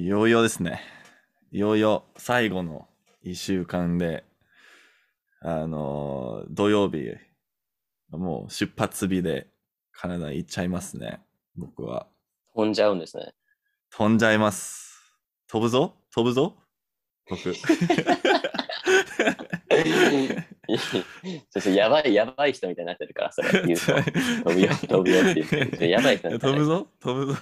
いよいよですね。いよいよ最後の1週間で、あのー土曜日、もう出発日でカナダ行っちゃいますね。僕は。飛んじゃうんですね。飛んじゃいます。飛ぶぞ？飛ぶぞ？僕。やばい、やばい人みたいになってるから、それ 言うと。飛ぶよ、飛ぶよって言って。飛ぶぞ飛ぶぞ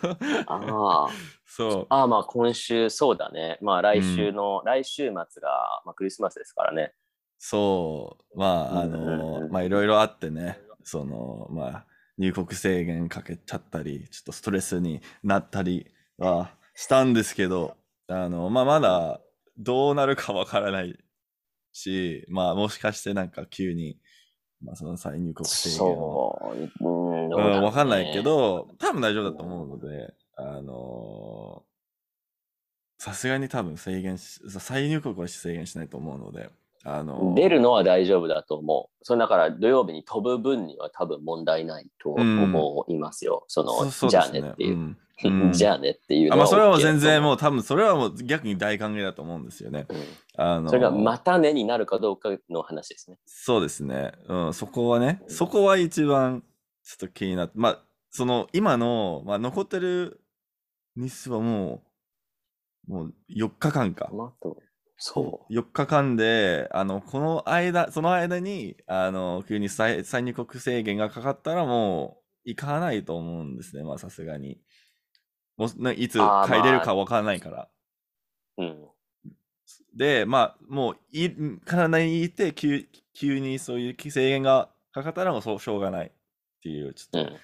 ああ。そう。ああ、まあ今週、そうだね。まあ来週の、来週末が、まあ、クリスマスですからね。そう、まあ、あうんうんうんのまあ、いろいろあってね、その、まあ、入国制限かけちゃったり、ちょっとストレスになったりはしたんですけど、あの、まあ、まだどうなるかわからないし、まあ、もしかしてなんか急に、まあ、その再入国制限を、そう。うん、わかんないけ。ど、多分大丈夫だと思うので、あのさすがに多分制限し、再入国は制限しないと思うので、あの出るのは大丈夫だと思う。それだから土曜日に飛ぶ分には多分問題ないと思いますよ。その、そうそうじですゃあねっていう。うんうん じゃあねっていうあのまあそれは OK 全然もう多分それはもう逆に大歓迎だと思うんですよね。うんあのそれがまたねになるかどうかの話ですね。そうですね。うん、そこはね、そこは一番ちょっと気になって、まあその今の、まあ、残ってる日数はもう、もう4日間か。まあとそ4日間で、あの、この間、その間に、あの、急に再再入国制限がかかったらもう行かないと思うんですね。まあさすがに。もうねいつ帰れるかわからないから。う。うん。で、まあ、もうい、カナダにいて急、急にそういう制限がかかったらもうそうしょうがないっていう、ちょっと、うん。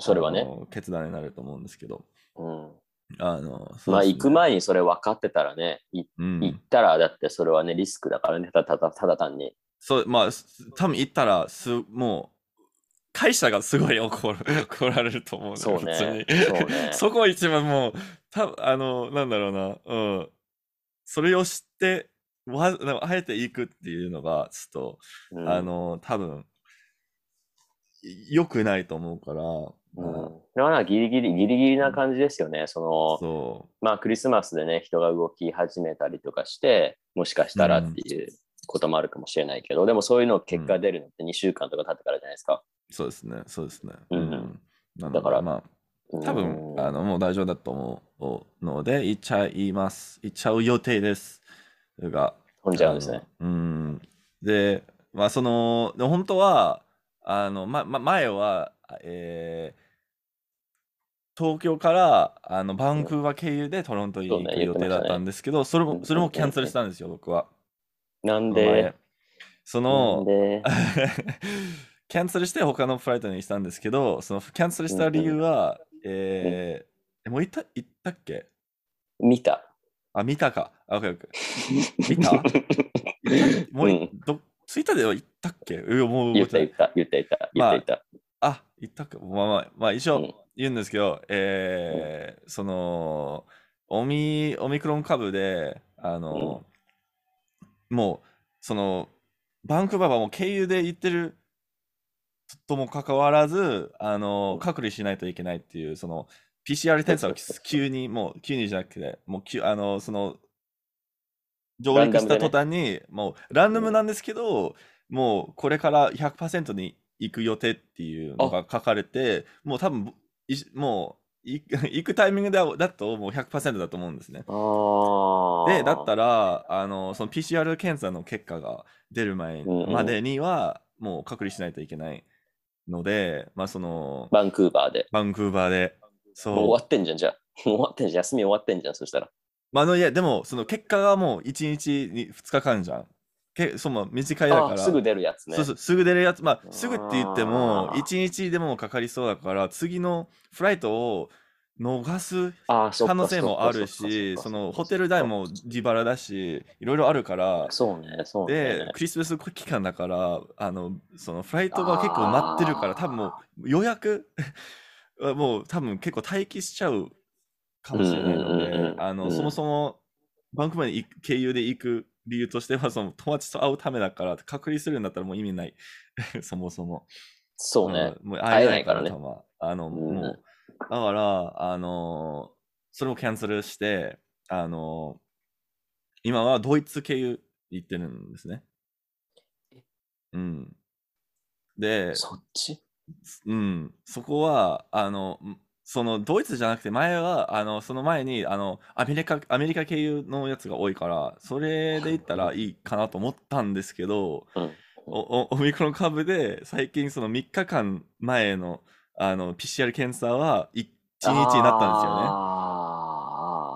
それはね。決断になると思うんですけど。うん。あの、まあ行く前にそれ分かってたらね、いうん行ったらだってそれはね、リスクだからね、ただただただ単に。そう、まあ、す多分行ったら、す、もう、会社がすごい 怒る、怒られると思うそうね。そうね そこ一番もう、多分あの、なんだろうな、うん。それを知って、わ、あえて行くっていうのが、ちょっと、うんあの、多分、い良くないと思うから、うん。だからギリギリ、ギリギリな感じですよね。その、そまあクリスマスでね、人が動き始めたりとかして、もしかしたらっていうこともあるかもしれないけど、でもそういうの結果出るのって2週間とか経ってからじゃないですか。う、そうですね、そうですね。うんなのでだからまあ、うん多分、あの、もう大丈夫だと思うので、行っちゃいます。行っちゃう予定です。が、飛んじゃうんですね。うん。で、まあ、その、で本当は、あの、ま、ま、前は、えー東京からあのバンクーバー経由でトロントに行く予定だったんですけど、それも、それもキャンセルしたんですよ、僕は。なん前。で、そなのキャンセルして他のフライトにしたんですけど、そのキャンセルした理由は、えー、もう行った、行ったっけ？見た。あ、見たか。あ、オッケーオッケー。見た？もうい、ど、ツイッターでは言ったっけ？もう言った言った言った言った言った言った。あ、言ったか。まあまあ、まあ一応うん。言うんですけど、えーその、オミ、オミクロン株で、あの、もう、その、バンクーバーはもう経由で行ってるともかかわらず、あの、隔離しないといけないっていう、その、PCR 検査を急に、もう、急にじゃなくて、もう、急あの、その、上陸した途端に、もう、ランダムなんですけど、もう、これから100%に行く予定っていうのが書かれて、もう多分、いもう、行くタイミングだだともう100%だと思うんですね。で、だったら、あの、その PCR 検査の結果が出る前までには、もう隔離しないといけないので、まあ、その、バンクーバーで。バンクーバーで、そう。もう終わってんじゃん、じゃあ。も う終わってんじゃん。休み終わってんじゃん、そしたら。まあ、あの、いや、でも、その結果がもう1日に2日間じゃん。けその短いだから。あすぐ出るやつね。そうそう、すぐ出るやつ。まあ、すぐって言っても、あー1日でもかかりそうだから、次のフライトを逃す可能性もあるし、かそのホテル代も自腹だし、いろいろあるから、そうね、そうね、。でクリスマス期間だから、あの、そのフライトが結構待ってるから、多分もう予約は もう多分結構待機しちゃうかもしれないので、んあの、うんそもそもバンクーバーに行く経由で行く理由としては、その友達と会うためだから、隔離するんだったらもう意味ない。そもそも。そうね。うんもう会えないから会えない多分あの、うんもう、だから、あのそれをキャンセルして、あの、今はドイツ経由行ってるんですね。うん。で、そっち？うん、そこは、あの、んそのドイツじゃなくて前は、あの、その前に、あの、アメリカ、アメリカ経由のやつが多いから、それで行ったらいいかなと思ったんですけど、うん。おおオミクロン株で最近その3日間前のあの PCR 検査は1日になったんですよね。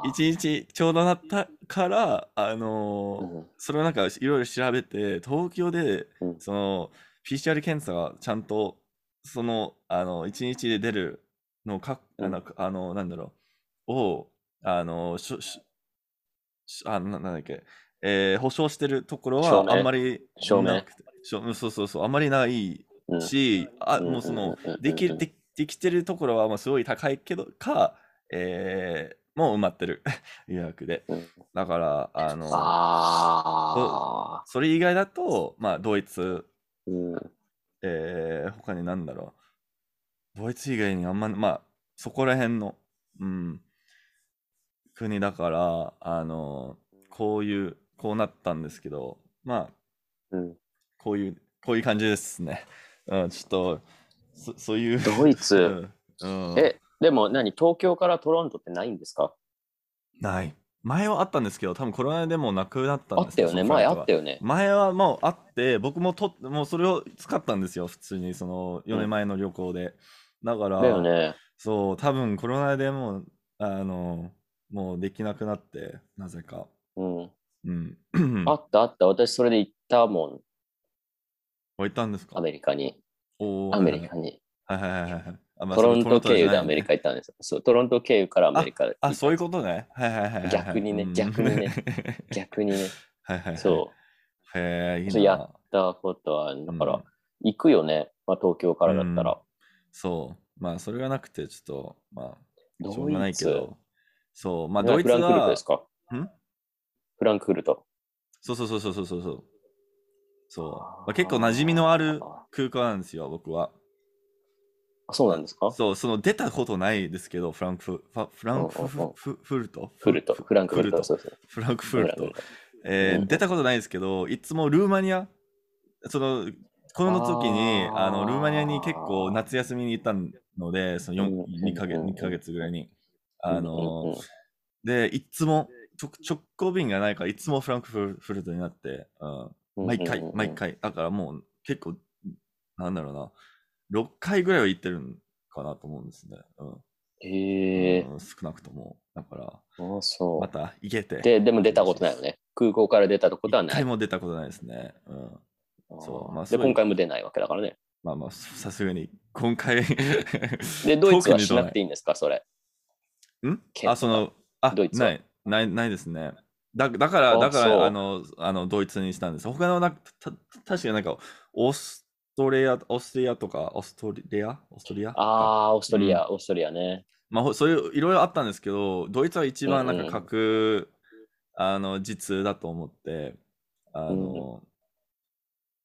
1日ちょうどなったから、あのーうんそれをなんかいろいろ調べて、東京でうんその PCR 検査がちゃんとそのあの1日で出るのをか、うん。あのあのなんだろう、をあのしょししあななんだっけ、えー保証してるところはあんまり証明。なくて。しょそうそうそう、あんまりないうん。し、あ、うんもうそのできる、でできてるところはまあすごい高いけど、か、えーもう埋まってる。予約で。うん。だから、あの、あそれ以外だと、まあ、ドイツ、ーうん。えー他になんだろう。ドイツ以外にあんま、まあ、そこら辺の、うん、国だから、あの、こういう、こうなったんですけど、まあ、うんこういう、こういう感じですね。うん、ちょっと、そそういう。ドイツうん、うんえ、でも何東京からトロントってないんですか？ない。前はあったんですけど、多分コロナでもうなくなったんですあったよね。前あったよ。よね。前はもうあって、僕もともうそれを使ったんですよ、普通に、その4年前の旅行で。だから、だよね。そう、多分コロナでもう、あの、もうできなくなって、なぜか。うん。うん。あったあった。私それで行ったもん。置いたんですか？アメリカに。おーアメリカに。はいはいはいはいトロント経由でアメリカ行ったんですよ。そう、トロント経由からアメリカ行ったあ、そういうことね。はいはいはい。逆にねうん逆にね。逆にね。はいはいはい。そう。へえ、いいそうやな。ったことは、だから、うん行くよね。まあ、東京からだったら。そう。まあ、それがなくて、ちょっと、まあ、しょうがないけど。そう。まあ、ねドイツフランクフルトはです、か？ん？フランクフルト。そうそうそうそうそうそうそう。まあ結構馴染みのある空港なんですよ、僕は。あ、そうなんですか？そう、その出たことないですけど、フランクフファフランクフフフルト？フルト。フランクフルト。フランクフルトえー出たことないですけど、いつもルーマニア、その、この時に、あの、ルーマニアに結構夏休みに行ったので、そのうんうんうん4 2ヶ月、2ヶ月ぐらいに。あの、で、いつも、直直行便がないから、いつもフランクフルフルトになって、うん、うん毎回毎回。だからもう結構、なんだろうな、6回ぐらいは行ってるんかなと思うんですね。うんへえ、うん少なくとも。だから、あそまた行けて。う。で、でも出たことないよね。空港から出たことは一回ない。も出たことないですね。うん。そう。まあで、今回も出ないわけだからね。まあまあ、さすがに、今回。で、ドイツはしなく特ていいんですか、それ？にん？あ、その、あ、ドイツは。ない、ない、ないですね。だだから、あだから、あの、あの、ドイツにしたんです。他のな、た、確かになんか、オーストリア、オーストリアとか、オーストリア？オーストリア？ああ、オーストリア、オーストリアね。まあ、ほそういういろいろあったんですけど、ドイツは一番なんうんうん。か格、あの実だと思って、あの、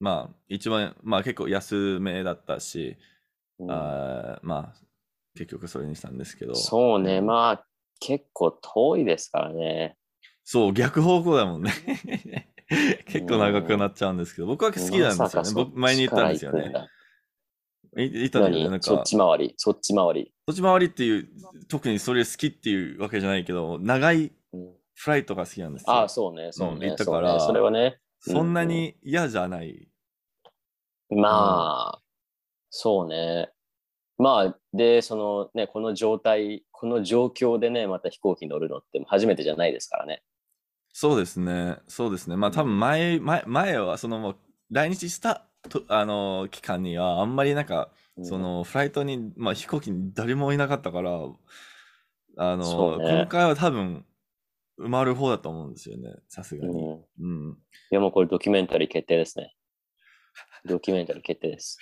まあ一番、まあ結構安めだったし、うんあーまあ結局それにしたんですけど、そうね、まあ、結構遠いですからね。そう、逆方向だもんね。結構長くなっちゃうんですけど、僕は好きなんですよね。僕前に言ったんですよねいたんだよね。なんか、何そっち回り、そっち回り。そっち回りっていう、特にそれ好きっていうわけじゃないけど、長いうんフライトが好きなんですよ。ああ、そうね、そううんね。行ったからそれはね。そんなに嫌じゃない。まあ、そうね。まあ、で、そのね、この状態、この状況でね、また飛行機乗るのって初めてじゃないですからね。そうですね。そうですね。まあ多分前、前、前は、そのもう来日したとあの期間には、あんまりなんか、うんそのフライトに、まあ飛行機に誰もいなかったから、あの、ね今回は多分埋まる方だと思うんですよね。さすがに。うん。いうん。や、もうこれドキュメンタリー決定ですね。ドキュメンタリー決定です。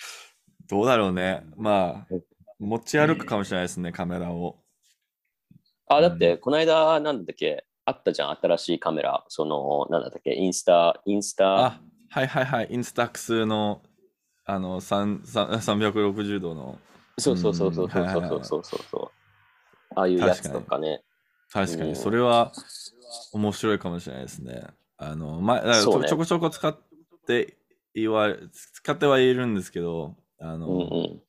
どうだろうね。まあうん、持ち歩くかもしれないですね、カメラを。あ、だっうて、この間、なんだっけ、あったじゃん、新しいカメラ。その、なんだっけ、インスタ、インスタ、あ、はいはいはい。インスタックスの、あの、3 360度の。そうそうそうそうそうそうそうそうそう。ああいうやつとかね。確かに、うんそれは、面白いかもしれないですね。あの、ま、だからちそうねょちょこちょこ使って言われ、使ってはいるんですけど、あの、うんうん。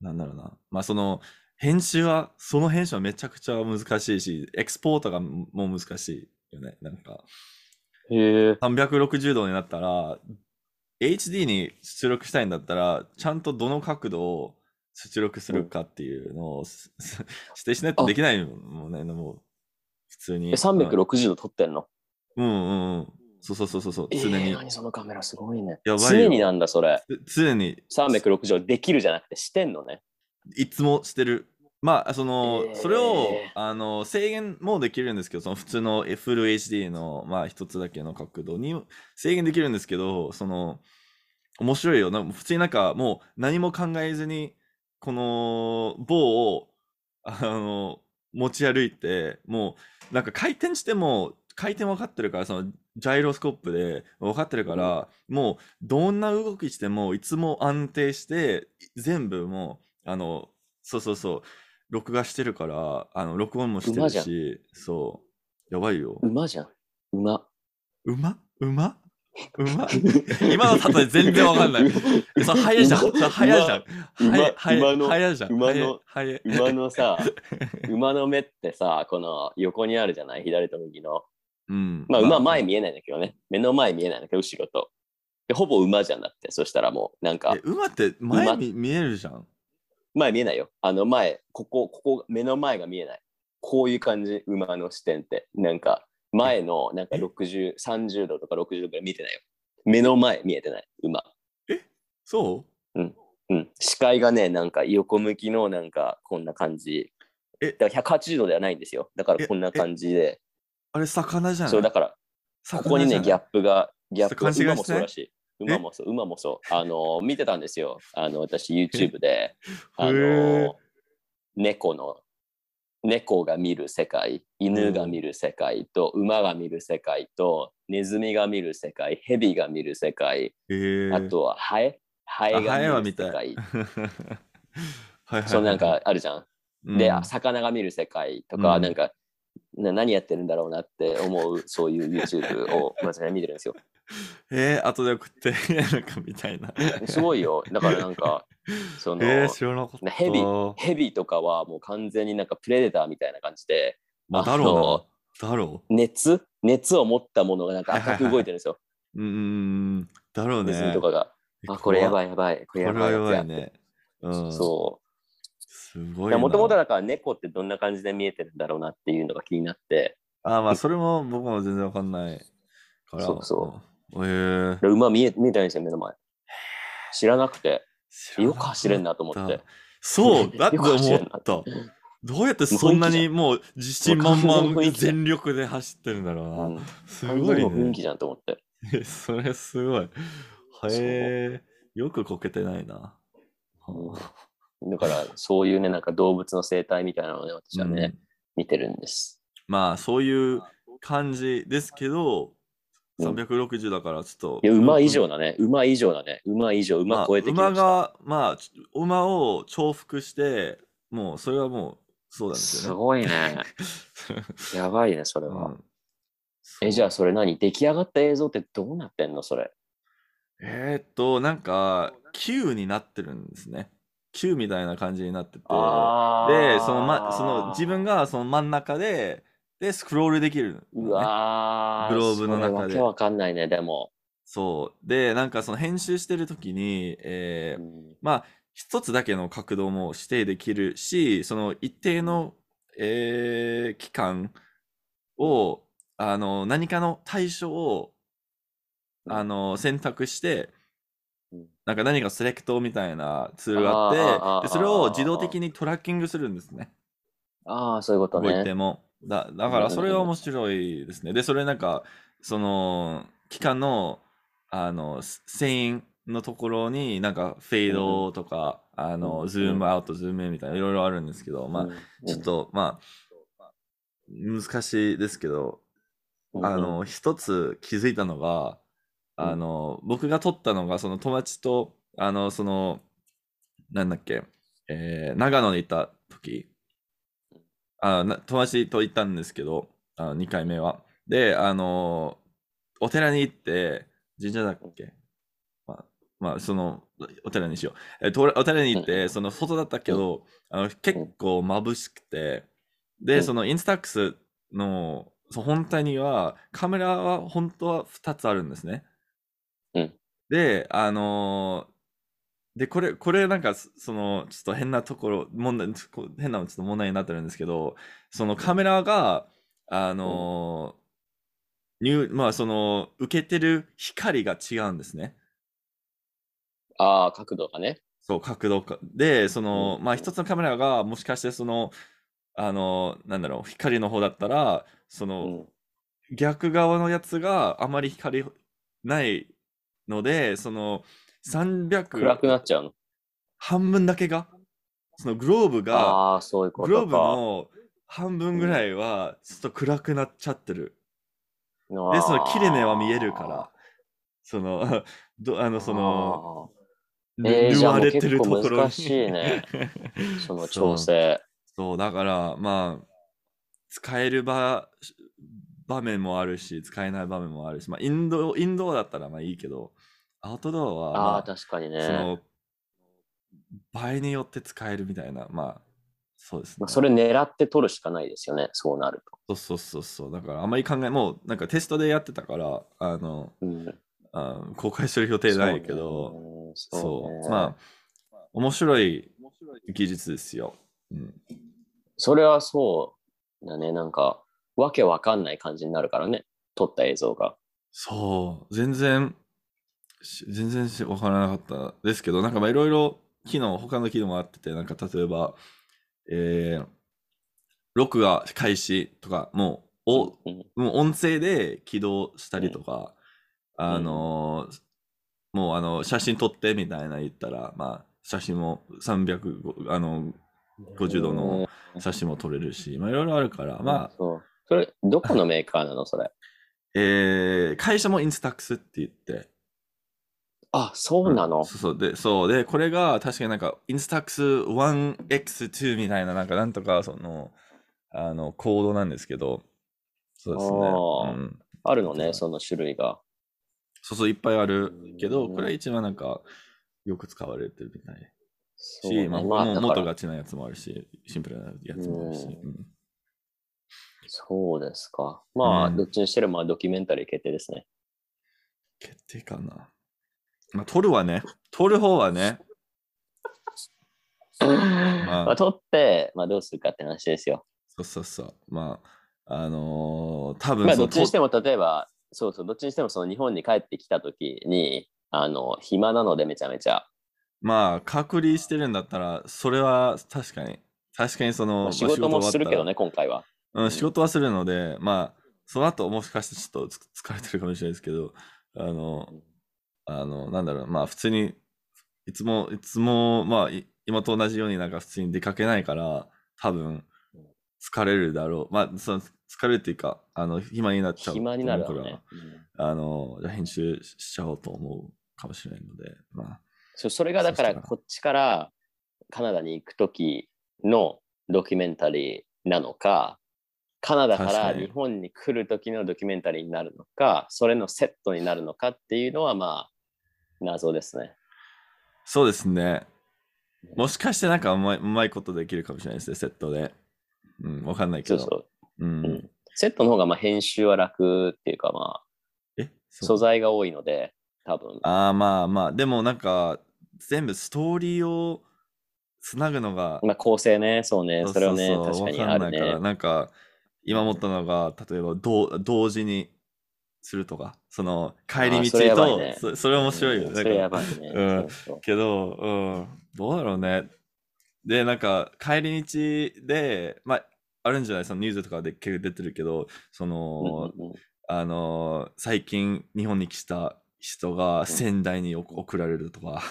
なんだろうな。まあその、編集は、その編集はめちゃくちゃ難しいし、エクスポートがもう難しいよね。なんか、へえ。360度になったら、HD に出力したいんだったら、ちゃんとどの角度を出力するかっていうのをすす指定しないとできないもんね、もう、普通に。え、360度撮ってんの？うんうんうん。そうそうそうそうそう、常にえー、。何そのカメラすごいね。やばいよ常になんだそれ。つ常に360度できるじゃなくてしてんのね。いつもしてる。まあ、その、えーそれを、あの、制限もできるんですけど、その普通のフル HD の、まあ、一つだけの角度に制限できるんですけど、その、面白いよ。な普通になんか、もう何も考えずに、この棒を、あの、持ち歩いて、もう、なんか回転しても、回転分かってるから、その、ジャイロスコープで分かってるから、もう、どんな動きしても、いつも安定して、全部もう、あの、そうそうそう、録画してるから、あの、録音もしてるし、そう、やばいよ。馬じゃん。馬。馬？馬？馬？今の例え全然わかんない。えそれ早いじゃん。それ早いじゃん。馬早い早いじゃん。馬の馬のさ、馬の目ってさ、この横にあるじゃない？左と右の。うん。まあ馬前見えないんだけどね。目の前見えないんだけど、後ろと。でほぼ馬じゃんだって。そしたらもう、なんかえ、馬って前馬見見えるじゃん。前見えないよ。あの前、ここ、ここ、目の前が見えない。こういう感じ、馬の視点って。なんか、前の、なんかえ？60、30度とか60度ぐらい見てないよ。目の前見えてない、馬。そう？ん。視界がね、なんか横向きの、なんか、こんな感じ。え？だから180度ではないんですよ。だからえ？こんな感じで。うあれ、魚じゃん。そう、だから、ここにね、ギャップが、ギャップ勘違いして馬もそうだし、馬もそう、馬もそう。あの、見てたんですよ。あの、私、YouTube で、あの、猫の、猫が見る世界、犬が見る世界と、馬が見る世界と、ネズミが見る世界、ヘビが見る世界、えー、あとはハエ？ハエがは見る世界。はいはいはい。そうなんかあるじゃん。うん、魚が見る世界とか、うんなんか、な何やってるんだろうなって思う、そういう YouTube を私は見てるんですよ。えー、後で送って、なんかみたいな。すごいよ。だからなんか、その、えー、知らなかった。ヘビヘビとかはもう完全になんかプレデターみたいな感じで、まあ、だろうな。だろ熱熱を持ったものがなんか赤く動いてるんですよ。う。うーん、だろうネズミね。とかが。あ、これやばいやばい。これやばいやばいね。うん。そすごい。もともとだから猫ってどんな感じで見えてるんだろうなっていうのが気になって、あ、まあ、それも僕も全然わかんないから。そうそうん。えー、で馬見え見えたんですよ、目の前。知らなくて、よく走れんなと思って。そう、だって思った。どうやってそんなにもう自信満々全力で走ってるんだろうな。うん、す完ごいね雰囲気。じゃんと思って。えそれすごい。へえ、よくこけてないな。だから、そういうね、なんか動物の生態みたいなのをね、私はね、うん見てるんです。まあ、そういう感じですけど、うん360だからちょっと。いや、馬以上だね。馬以上だね。馬以上、まあ馬超えてきました。馬が、まあ、馬を重複して、もう、それはもう、そうなんですすよね。ごいね。やばいね、それは。うんえ、じゃあそれ何？出来上がった映像ってどうなってんのそれ？えーっと、なんか、Q になってるんですね。Q みたいな感じになってて。あで、その,、ま、その自分がその真ん中で、で、スクロールできるのね、うわー、グローブの中でわけわかんないね、でも。そう。で、なんかその編集してる時に、えーうんまあ、一つだけの角度も指定できるし、その一定の、えー期間を、あの、何かの対象を、あの、選択してうん、なんか何かセレクトみたいなツールがあって、でそれを自動的にトラッキングするんですね。ああ、そういうこと動いてね。も。だだからそれが面白いですね。で、それなんか、その、期間の、あの、ス線のところになんかフェードとか、あうの、んズームアウト、ズームインみたいないろいろあるんですけど、まあ、ちょっと、まあ、難しいですけど、うん、あの、一つ気づいたのが、あの、僕が撮ったのが、その友達と、あの、その、なんだっけ、えー長野に行った時、あな友達と行ったんですけど、あ2回目は。で、あの、お寺に行って、神社だっけ？まあ、まあ、その、お寺にしよう。えっと、お寺に行って、うん。その外だったけど、あの結構眩しくて、で、うん。そのインスタックスのそう本体には、カメラは本当は2つあるんですね。うんで、あのーで、これ、これなんか、そその、ちょっと変なところ、問題、変なちょっと問題になってるんですけど、そのカメラが、あのー入まあ、その、受けてる光が違うんですね。ああ、角度がね。そう、角度か。で、その、うんまあ、一つのカメラが、もしかして、その、あの、なんだろう、光の方だったら、そうの、ん。逆側のやつがあまり光ないので、その、300、暗くなっちゃうの？半分だけが、そのグローブが、ああ、そういうこグローブ。の半分ぐらいは、ちょっと暗くなっちゃってる。で、で、その切れ目は見えるから、その、どあの、その、ぬえーじゃあもう縫われてるところ難しいね その調整。そう、だから、まあ、使える場場面もあるし、使えない場面もあるし、まあ、インド、インドアだったらまあいいけど、アウトドアは、ああ、まあ、確かにそね。の、場合によって使えるみたいな、まあ、そうですね。まあ、それ狙って撮るしかないですよね、そうなると。そうそうそうそう。だから、あんまり考え、もう、なんかテストでやってたから、あの、うん、あ公開する予定ないけど、そう,、そう,、ね、まあ、面白い技術ですよ。うん。それはそうだね、なんか、わけわかんない感じになるからね、撮った映像が。そう、全然、し全然しわからなかったですけど、なんかまあいろいろ機能、他の機能もあってて、なんか例えば、えー、録画開始とか、もう、お、うんもう音声で起動したりとか、あのーもうあの、写真撮ってみたいな言ったら、まあ、写真も300、あの、50度の写真も撮れるし、まあいろいろあるから、まあ、それ、どこのメーカーなのそれ？えー、会社もインスタックスって言って、あ、そうなの、そうそう。で、そう。で、これが確かになんか、インスタックス 1x2 みたいな、なんか、なんとか、その、あの、コードなんですけど、そうですね。あー。うん、あるのね、その種類が。そうそう、いっぱいあるけど、うん。これ一番なんか、よく使われてるみたい。し、まあ、元がちなやつもあるし、シンプルなやつもあるし。うん。うんそうですか。まあ、うんどっちにしてもまあドキュメンタリー決定ですね。決定かな。まあ、撮るはね、撮る方はね、まあ、撮って、まあ、どうするかって話ですよ。そうそうそう、まあ、あのー多分まあ、どっちにしても、例えば、そうそう、どっちにしても、その日本に帰ってきたときに、あの、暇なのでめちゃめちゃ。まあ、隔離してるんだったら、それは確かに、確かにその、まあまあ仕事もするけどね。ね、今回は。うん、仕事はするので、まあ、その後もしかしてちょっとつ疲れてるかもしれないですけど、あの、あの、なんだろう、まあ、普通に、いつも、いつも、まあ、い今と同じようになんか普通に出かけないから、多分、疲れるだろう。まあ、その疲れるっていうか、あの、暇になっちゃう暇になるから、よね。うんあの、じゃあ編集しちゃおうと思うかもしれないので、まあ、そうそれがだからこっちからカナダに行くときのドキュメンタリーなのか、カナダからに日本に来るときのドキュメンタリーになるのか、それのセットになるのかっていうのは、まあ、謎ですね。そうですね。もしかしてなんかうまいうまいことできるかもしれないですね、セットで。うん、わかんないけど。そうそう。うんうんセットの方がまあ編集は楽っていうか、まえ？あ、そう素材が多いので、多分。ああ、まあまあ、でもなんか、全部ストーリーをつなぐのが、まあ、構成ね、そうね、それはね、確かにわあるね。なんか、今思ったのが、例えば同同時にするとか、その、帰り道と、ばいね。そそれ面白いよね。うんそれやなんかばいね。うん。そうそう。けど、うん、どうだろうね。で、なんか、帰り道で、まあ、あるんじゃない？そのニュースとかで結構出てるけど、その、あの最近日本に来た人が仙台にお送られるとか、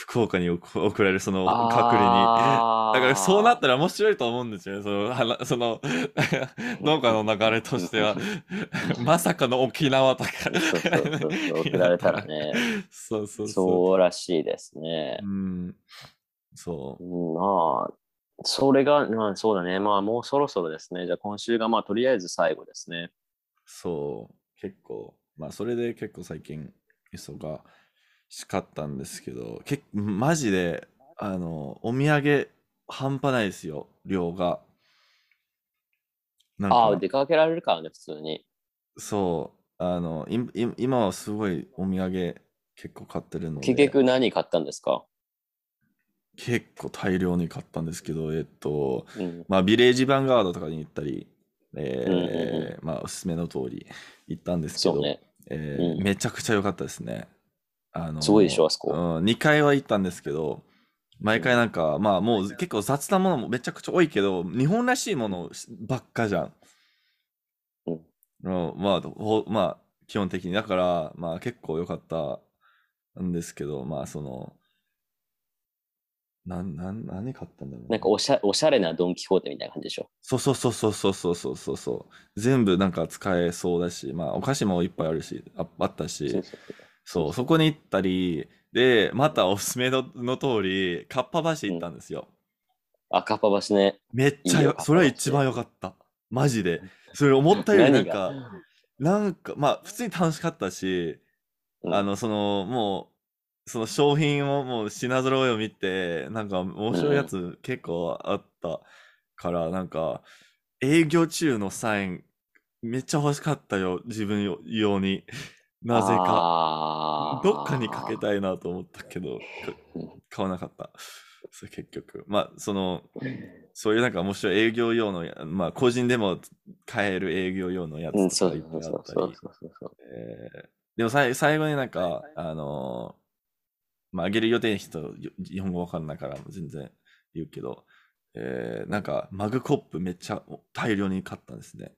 福岡に送送られるその隔離に。だからそうなったら面白いと思うんですよね。その、はなその農家の流れとしては。まさかの沖縄とか。送られたらね。そうそうそう。そうらしいですねう。ん。そう。うんまあ、それが、まあそうだね。まあもうそろそろですね。じゃあ今週がまあとりあえず最後ですね。そう、結構、まあ、それで結構最近、忙しかったんですけど、けマジで、あの、お土産、半端ないですよ、量が。なんああ、か、出かけられるからね、普通に。そう、あの、いい今はすごいお土産結構買ってるの結で、局何買ったんですか？結構大量に買ったんですけど、えっと、うん。まあ、ビレッジヴァンガードとかに行ったり、えーまあ、おすすめの通り行ったんですけど、ね。えーうんめちゃくちゃ良かったですね。あのすごいでしょあそこうん、2回は行ったんですけど、毎回なんか、まあもう結構雑なものもめちゃくちゃ多いけど、日本らしいものばっかじゃん。うんうんまあ、ほまあ、基本的に。だから、まあ結構良かったんですけど、まあその、なん、なん、何買ったんだろうなんかおしゃおしゃれなドン・キホーテみたいな感じでしょ？そうそうそうそうそうそうそうそうそう。全部なんか使えそうだし、まあお菓子もいっぱいあるし、ああったし、そうそうそうそう、そこに行ったり、で、またおすすめのの通り、かっぱ橋行ったんですよ。赤っぱ橋ね。めっちゃよ、いいよそれは一番良かった。マジで。それ思ったよりなん何か、が？なんか、まあ普通に楽しかったし、うんあの、その、もう、その商品をもう品揃えを見て、なんか面白いやつ結構あったから、なんか、営業中のサイン、めっちゃ欲しかったよ、自分よ用に。なぜか。どっかにかけたいなと思ったけど、買わなかった。それ結局。まあ、その、そういうなんか面白い営業用のや、まあ、個人でも買える営業用のやつとかいっぱいあったり。でもさい最後になんか、あのーまあ、あげる予定の人、よ日本語わかんないから全然言うけど、えーなんかマグコップめっちゃ大量に買ったんですね。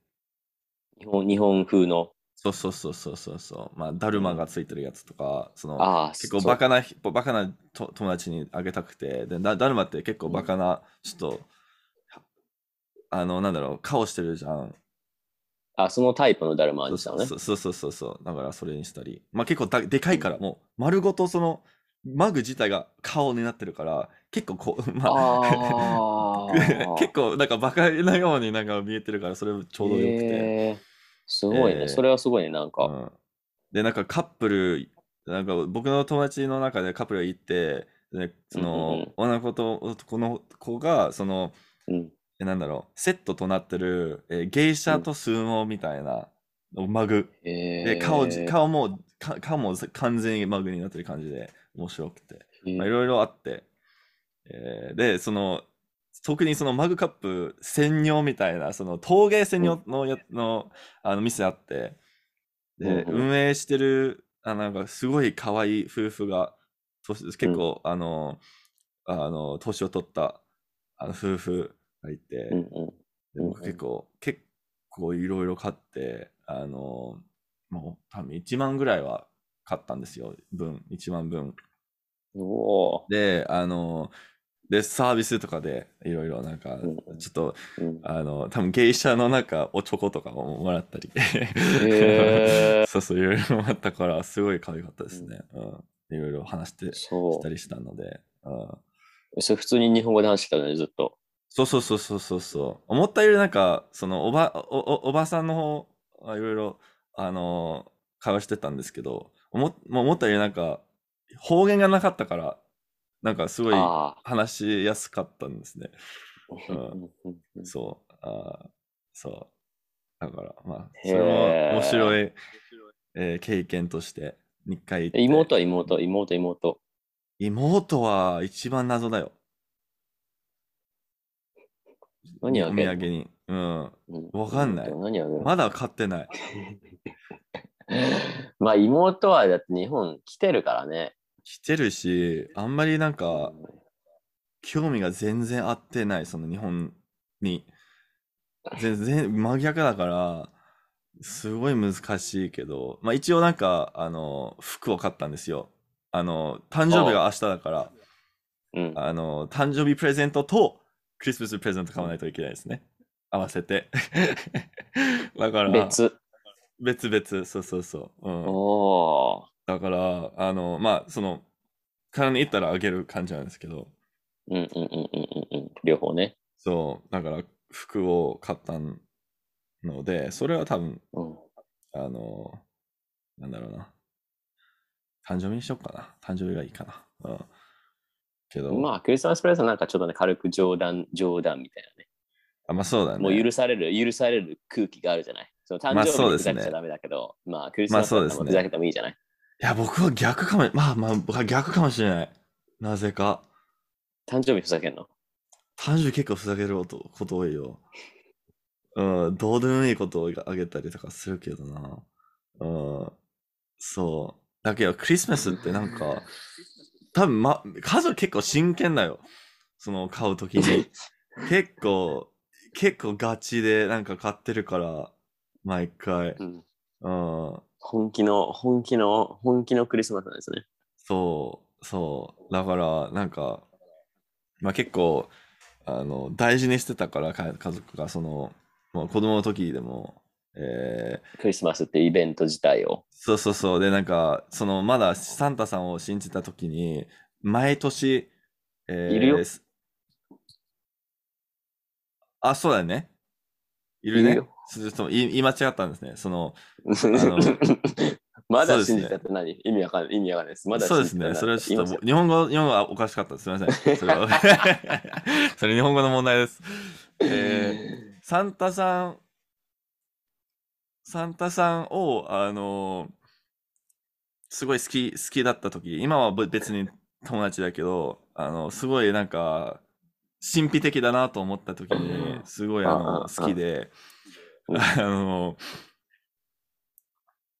日本日本風の。そうそうそうそうそうそう。まあ、だるまがついてるやつとか、その、ああ、結構バカな、バカなと友達にあげたくて、で、だだるまって結構バカな、ちょっと、あの、なんだろう、顔してるじゃん。あ、そのタイプのだるまそうにしたのね。そうそうそうそうそう。だからそれにしたり。まあ結構だでかいから、もう丸ごとその、マグ自体が顔になってるから、結構こう、まあ、結構なんかバカなようになんか見えてるから、それちょうどよくて。へーすごいね、えーそれはすごいね、なんか。うん、で、なんかカップル、なんか僕の友達の中でカップルがいて、でそうんうんうのん。女の子と男の子が、その、うん。えなんだろう、セットとなってる、えー芸者とスーモみたいな、マグ。へで、顔顔も、か顔も完全にマグになってる感じで面白くて、まあ、いろいろあって、えーで、その、特にそのマグカップ専用みたいな、その陶芸専用のや、のあの店あって、で、うんう。ん運営してる、あなんかすごい可愛い夫婦が、結構、あの、あの、年を取ったあの夫婦がいて、うんうん。でうんうん。僕結構、結構いろいろ買って、あの、もう多分1万ぐらいは買ったんですよ、分、1万分。で、あの、で、サービスとかでいろいろなんかちょっと、うんあの、多分芸者のなんかおチョコとかももらったり。へー そうそう、いろいろもらったから、すごい可愛かったですね。うん。いろいろ話して、しそたりしたので。うんう。それ普通に日本語で話してたのね、ずっと。そうそうそうそうそうそう。思ったよりなんか、そのおば、お、おおばさんの方、あいろいろ、あのー会話してたんですけど、思思ったよりなんか、方言がなかったから、なんかすごいあ話しやすかったんですね。あ。ううんそう。あーそう。だから、まあ、それも面白い、えー経験として、2回妹は妹、妹、妹。妹は一番謎だよ。お何あげる土産に。うん。うんわかんない妹何あげるまだ買ってない。まあ妹はだって日本来てるからね。来てるし、あんまりなんか、興味が全然合ってない、その日本に。全 然真逆だから、すごい難しいけど、まあ一応なんか、あの、服を買ったんですよ。あの、誕生日が明日だから、うん。あの、誕生日プレゼントとクリスマスプレゼント買わないといけないですね。合わせて。だから、別。別々、そうそうそう。うん、おー。だから、あの、まあ、その、彼に行ったらあげる感じなんですけど、うんうんうんうんうんうん。両方ね。そう、だから服を買ったので、それは多分、うん。あの、なんだろうな。誕生日にしようかな。誕生日がいいかな。うん。けど、まあ、クリスマスプレゼントなんかちょっとね、軽く冗談、冗談みたいなね。あまあそうだね。もう許される、許される空気があるじゃない。その誕まあ生そうですね日にふざけちゃダメだけど、まあ、クリスマスプレゼントもふざけてもいいじゃない。いや、僕は逆かも、まあまあ、僕は逆かもしれない。なぜか。誕生日ふざけんの？誕生日結構ふざけることこと多いよ。うん、どうでもいいことをあげたりとかするけどな。うん、そう。だけど、クリスマスってなんか、多分ま、家族結構真剣だよ。その、買うときに。結構、結構ガチでなんか買ってるから、毎回。うんうん。本気の、本気の、本気のクリスマスなんですね。そう、そう。だから、なんか、まあ結構、あの、大事にしてたから、か家族が、その、もう子供の時でも、えー、クリスマスってイベント自体を。そうそうそう。で、なんか、その、まだサンタさんを信じた時に、毎年、えーいるよすあ、そうだよね。いるねいるよ。すそう言い間違ったんですね。その、まだ信じたって何？意味わかんない。意味わかんないです。まだそうですね。それはちょっと、日本語、日本語はおかしかったです。すみません。それは それ日本語の問題です。えー、サンタさん、サンタさんを、あのーすごい好き、好きだった時、今は別に友達だけど、あの、すごいなんか、神秘的だなと思った時に、すごいあの、好きで、あの、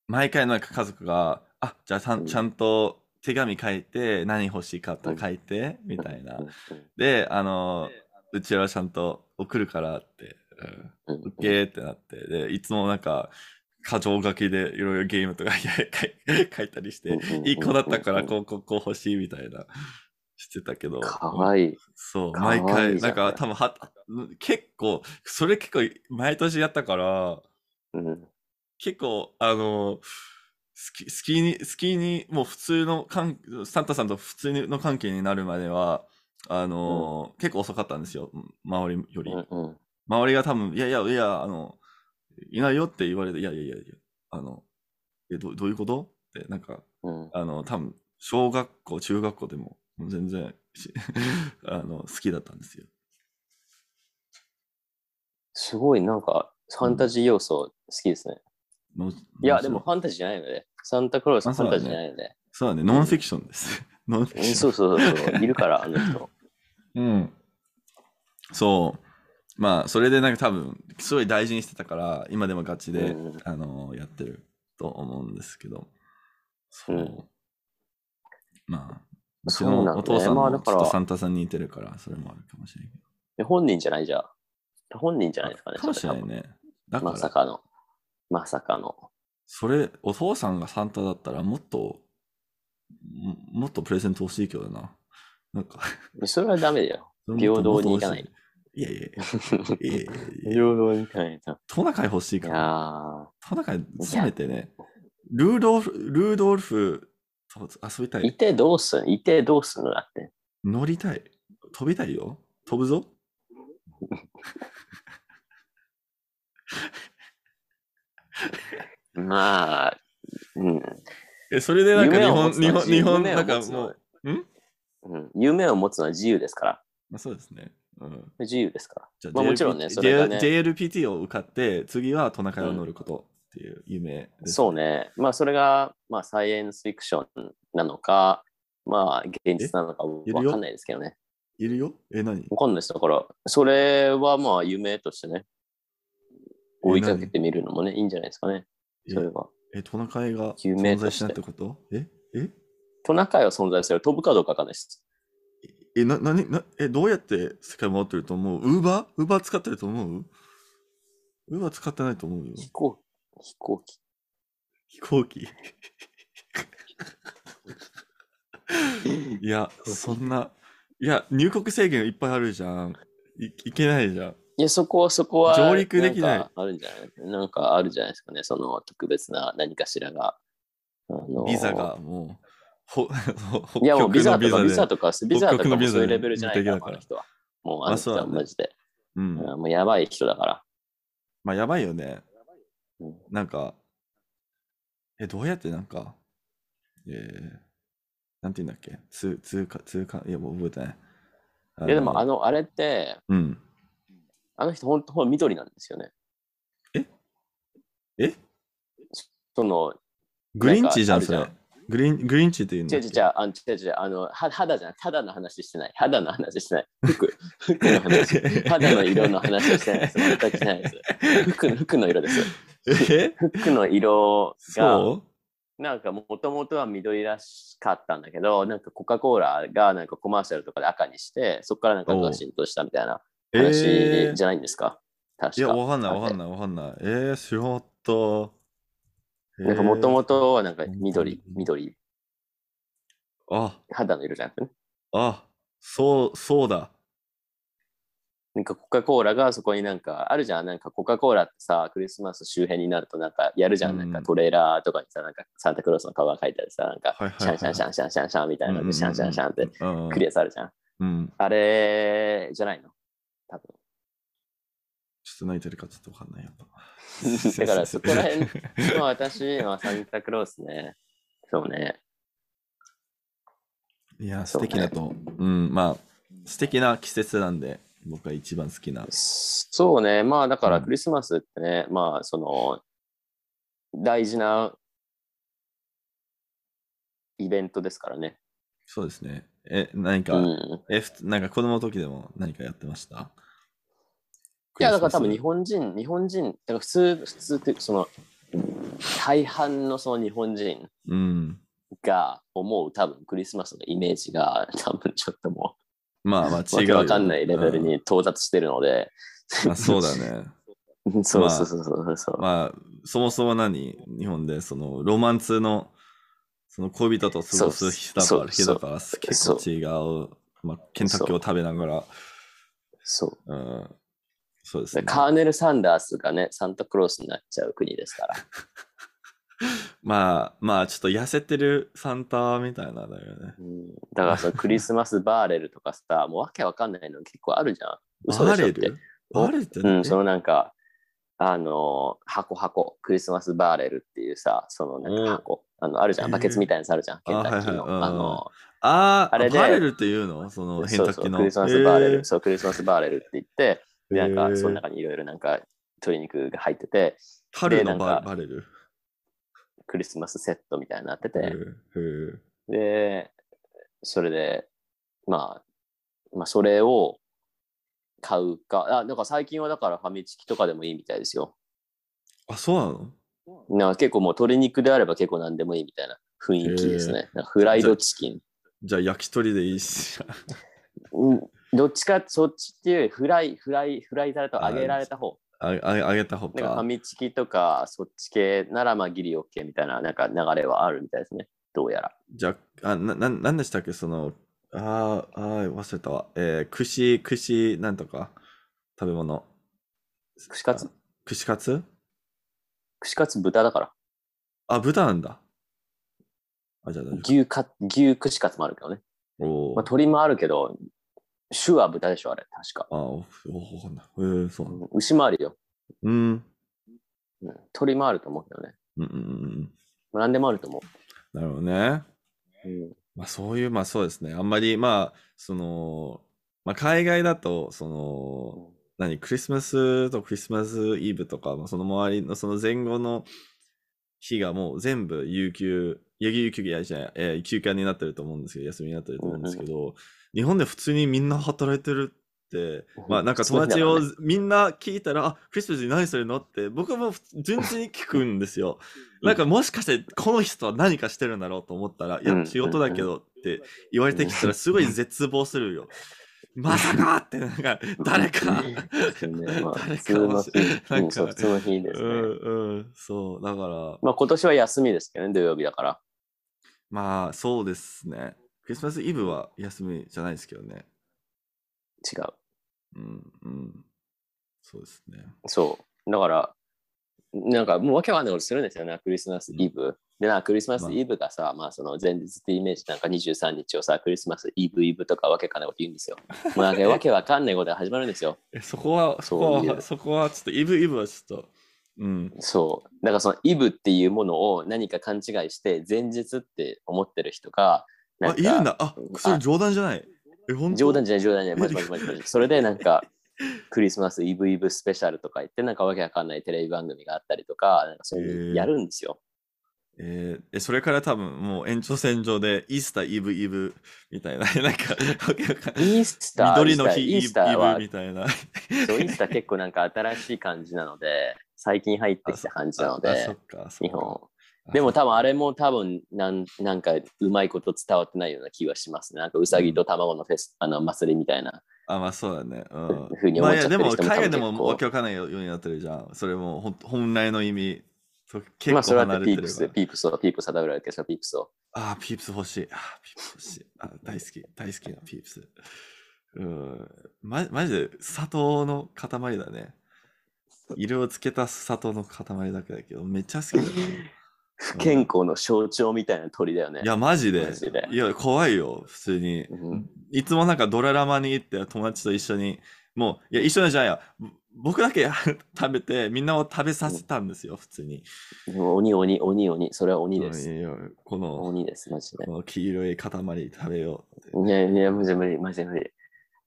毎回なんか家族が、あ、じゃあさんちゃんと手紙書いて、何欲しいかって書いて、みたいな。で、あの、うちはちゃんと送るからって、うん、オッってなって、で、いつもなんか、箇条書きでいろいろゲームとか書い書いたりして、いい子だったからこう、こう、こう欲しいみたいな、してたけど。かわいい。そう、かわいい毎回、じゃなんんか多分は、結構、それ結構毎年やったから、うん。結構、あの、好き、好きに、好きに、もう普通の関、サンタさんと普通の関係になるまでは、あの、結構遅かったんですよ、周りより。うんうん。周りが多分、いやいや、いや、あの、いないよって言われて、いやいやいやいや、あの、え、どどういうこと？って、なんか、うん。あの、多分、小学校、中学校でも、全然し あの、好きだったんですよ。すごい、なんか、ファンタジー要素好きですね。のいや、のでもファンタジーじゃないので。サンタクロースファンタジーじゃないので。そうだね、ノンフィクションです。ノンフィクション。うんそうそうそうそう。いるから、あの人。うん。そう。まあ、それでなんか多分、すごい大事にしてたから、今でもガチで、うんあの、やってると思うんですけど。そう。うんまあ、うのお父さんまあだからもちょっとサンタさんに似てるから、それもあるかもしれないけで本人じゃないじゃん。本人じゃないですかね。ど。かもしれないね。だから、まさかの。まさかの。それ、お父さんがサンタだったら、もっと、ももっとプレゼント欲しいけどな。なんか、それはダメだよ。平等にいかないい。いやいやいやいやいやいや平等にいかないと。トナカイ欲しいから。ー。トナカイ、せめてね、ルードルフ、ルードルフと遊びたい。いてどうすん？いてどうすんの？だって。乗りたい。飛びたいよ。飛ぶぞ。まあ、うん。え、それでなんか日本、日本、日本、夢をなんか持つのはもう、ん？うん、夢を持つのは自由ですから。まあ、そうですね。うん。自由ですから。じゃあ、まあもちろんねそれがね JLPT を受かって、次はトナカイを乗ることっていう夢です。そうね。まあ、それが、まあ、サイエンスフィクションなのか、まあ、現実なのかわかんないですけどね。いるよ？え、何？わかんないです。だから、それはまあ、夢としてね、追いかけてみるのもね、いいんじゃないですかね。え？それは。え、トナカイが存在しないってこと？え？え？トナカイは存在する。飛ぶかどうかわかんないです。え、な、なに、な、え、どうやって世界回ってると思う？ウーバー？ウーバー使ってると思う？ウーバー使ってないと思うよ。飛行飛行機。飛行機。いや、そんな、いや、入国制限いっぱいあるじゃん。いいけないじゃん。いや、そこは、そこは、上陸できないんかあるんじゃない？なんかあるじゃないですかね。その特別な何かしらが。あのビザがもう、ほ、いや、もうビザとか、ビザとか、ビザとかそういうレベルじゃないから。もうあの人はマジで。うん。うんもうやばい人だから。まあ、やばいよね。うんなんか、え、どうやってなんか、えー、なんて言うんだっけ？通通過、通過、いや、もう覚えてない。あいやでもあの、あれって、うん。あの人本当緑なんですよね。え？え？その、グリンチじゃん、それ。グリーン、グリンチって言うんだっけ？違う違う違う、あの違う違う、あの、は肌じゃない、肌の話してない。肌の話してない。服、服の話。肌の色の話をしてないです。全くしてないです。服の服の色です。え？服の色が、そなんかもともとは緑らしかったんだけど、なんかコカ・コーラがなんかコマーシャルとかで赤にして、そこからなんか赤が浸透したみたいな話ーじゃないんですか？いや、確か。わかんない、わかんい。ない、わかんない。えー、知らった。なんかもともえとはなんか緑に、緑、ーあ、肌の色じゃなくてね。あ、そう、そうだ。なんかコカ・コーラがそこになんかあるじゃん。なんかコカ・コーラってさ、クリスマス周辺になるとなんかやるじゃん。うんなんかトレーラーとかにさ、なんかサンタクロースの顔が書いてあるさ、なんかシャンシャンシャンシャンシャンシャンみたいなシャンシャンシャンってうんクリアされるじゃん。うん。あれじゃないの多分。ちょっと泣いてるかちょっとわかんない、やっぱ。だからそこら辺、まあ私はサンタクロースね。そうね。いや、素敵だと。うん、まあ、素敵な季節なんで、僕が一番好きな。そうね。まあだからうんクリスマスってね、まあその大事なイベントですからね。そうですね。え、何か、うん。え、なんか子供の時でも何かやってました？いやだから多分日本本人、日本人、だから普通、普通ってその大半のその日本人うん。が思う多分クリスマスのイメージが多分ちょっともまあま違うよ。わかんないレベルうんに到達してるので。まあそうだね。そうそうそうそうそう。まあ、そもそも何？日本でそのロマンスのその恋人と過ごす日だからそう日だから結構違う。まあ、ケンタッキーを食べながら、そう。うん、そうですでね。カーネル・サンダースがね、サンタクロースになっちゃう国ですから。まあまあ、ちょっと痩せてるサンタみたいなだよね。うん。だからその クリスマスバーレルとかさ、もうわけわかんないの結構あるじゃん。嘘でしょって。バレル？バレルってうん、そのなんか、あのー箱箱、クリスマスバーレルっていうさ、そのなんか箱、あのあるじゃん、バケツみたいなやつあるじゃん、ケンタッキーの。あはいはいうんあのあーあれでバレルっていうの？その変そうそう、タッキーの。クリスマスバーレル、えー。そう、クリスマスバーレルって言って、でなんか、その中にいろいろなんか、鶏肉が入ってて、春のバでなんかバレル？クリスマスセットみたいになってへて、で、それで、まあ、まあ、それを買うか、あ、なんか最近はだからファミチキとかでもいいみたいですよ。あ、そうなの？なんか結構もう鶏肉であれば結構何でもいいみたいな雰囲気ですね。フライドチキン。じゃあ焼き鳥でいいし。うんどっちかそっちっていうフライ、フライ、フライされた揚げられた方。あああげた方なんかファか。ミチキとかそっち系ならまあギリ OK みたいななんか流れはあるみたいですね。どうやら。じゃあ、あなななんでしたっけ？その、あーあー、忘れたわ。えー、串、串、なんとか、食べ物。串カツ？あ串カツ？串カツ豚だから。あ、豚なんだ。あ、じゃあ牛か牛串カツもあるけどね。夫。おまあ、ー鶏もあるけど、種は豚でしょ、あれ、確か。あ、おおわかんない。えー、そう。牛もあるよ。うん。うん、鳥もあると思うけどね。うんうんうん。何でもあると思うなるほどね。う。ん、まあそういう、まあそうですね。あんまり、まあ、その、まあ海外だと、その、何、クリスマスとクリスマスイブとか、まあその周りの、その前後の日がもう全部有給、有給いやじゃない、えー休暇になってると思うんですけど、休みになってると思うんですけど、日本で普通にみんな働いてるって、まあなんか友達をみんな聞いたら、あ、クリスマスに何するのって僕も普通純粋に聞くんですよ。なんかもしかしてこの人は何かしてるんだろうと思ったら、いうん。や、仕事だけどって言われてきたらすごい絶望するよ。まさかって、なんか誰か、ですよね。まあ、誰普通のか日、なんうん、そうか普通の日ですね。うんうん、そう、だから、まあ、今年は休みですけどね、土曜日だから。まあそうですね。クリスマスイブは休みじゃないですけどね。違う。うんうん。そうですね。そう。だから、なんかもうわけわかんないことするんですよね、クリスマスイブ。で、なんかクリスマスイブがさ、まあその前日ってイメージなんか23日をさ、クリスマスイブイブとかわけわかんないこと言うんですよ。もうなんかわけわかんないことが始まるんですよ。えそこは、そこは、そこはちょっとイブイブはちょっと、うん。そう。だからそのイブっていうものを何か勘違いして前日って思ってる人が、なあ、いるんだ。あ、それ冗談じゃない。え、本当？冗談じゃない冗談じゃない。マジマジマジマジ。それでなんか、クリスマスイブイブスペシャルとか言って、なんかわけわかんないテレビ番組があったりとか、なんかそういうのやるんですよ。えーえそれから多分もう延長線上でイースターイブイブみたいな、なんか、イースター、緑の日イイースターはブイブみたいな。そうイースター結構なんか新しい感じなので、最近入ってきた感じなのあで日本。でも多分あれも多分なんなんかうまいこと伝わってないような気はしますね。なんかうさぎと卵のフェス、あの祭りみたいな。あ、まあそうだね。うん。ふうに思っちゃってるでも人も多分海外でもわけわかんないようになってるじゃん。それもほん本来の意味と結構まあそれは。ピープス、ピープスを、ピープスは食べられるけど、ピープスを。あー、ピープス欲しい。あー、ピープス欲しい。あ大好き、大好きなピープス。うん。ま、マジで砂糖の塊だね。色をつけた砂糖の塊だけだけど、めっちゃ好きだよ。不健康の象徴みたいな鳥だよね。いや、マジで。マジでいや、怖いよ、普通に。うんいつもなんかドララマに行って友達と一緒に、もう、いや、一緒じゃないや。ぼ僕だけ 食べて、みんなを食べさせたんですよ、普通に。鬼、鬼、鬼、鬼。それは鬼です。この、鬼です、マジでこ。の黄色い塊食べよう。いやいや、マジで無理、マジで無理。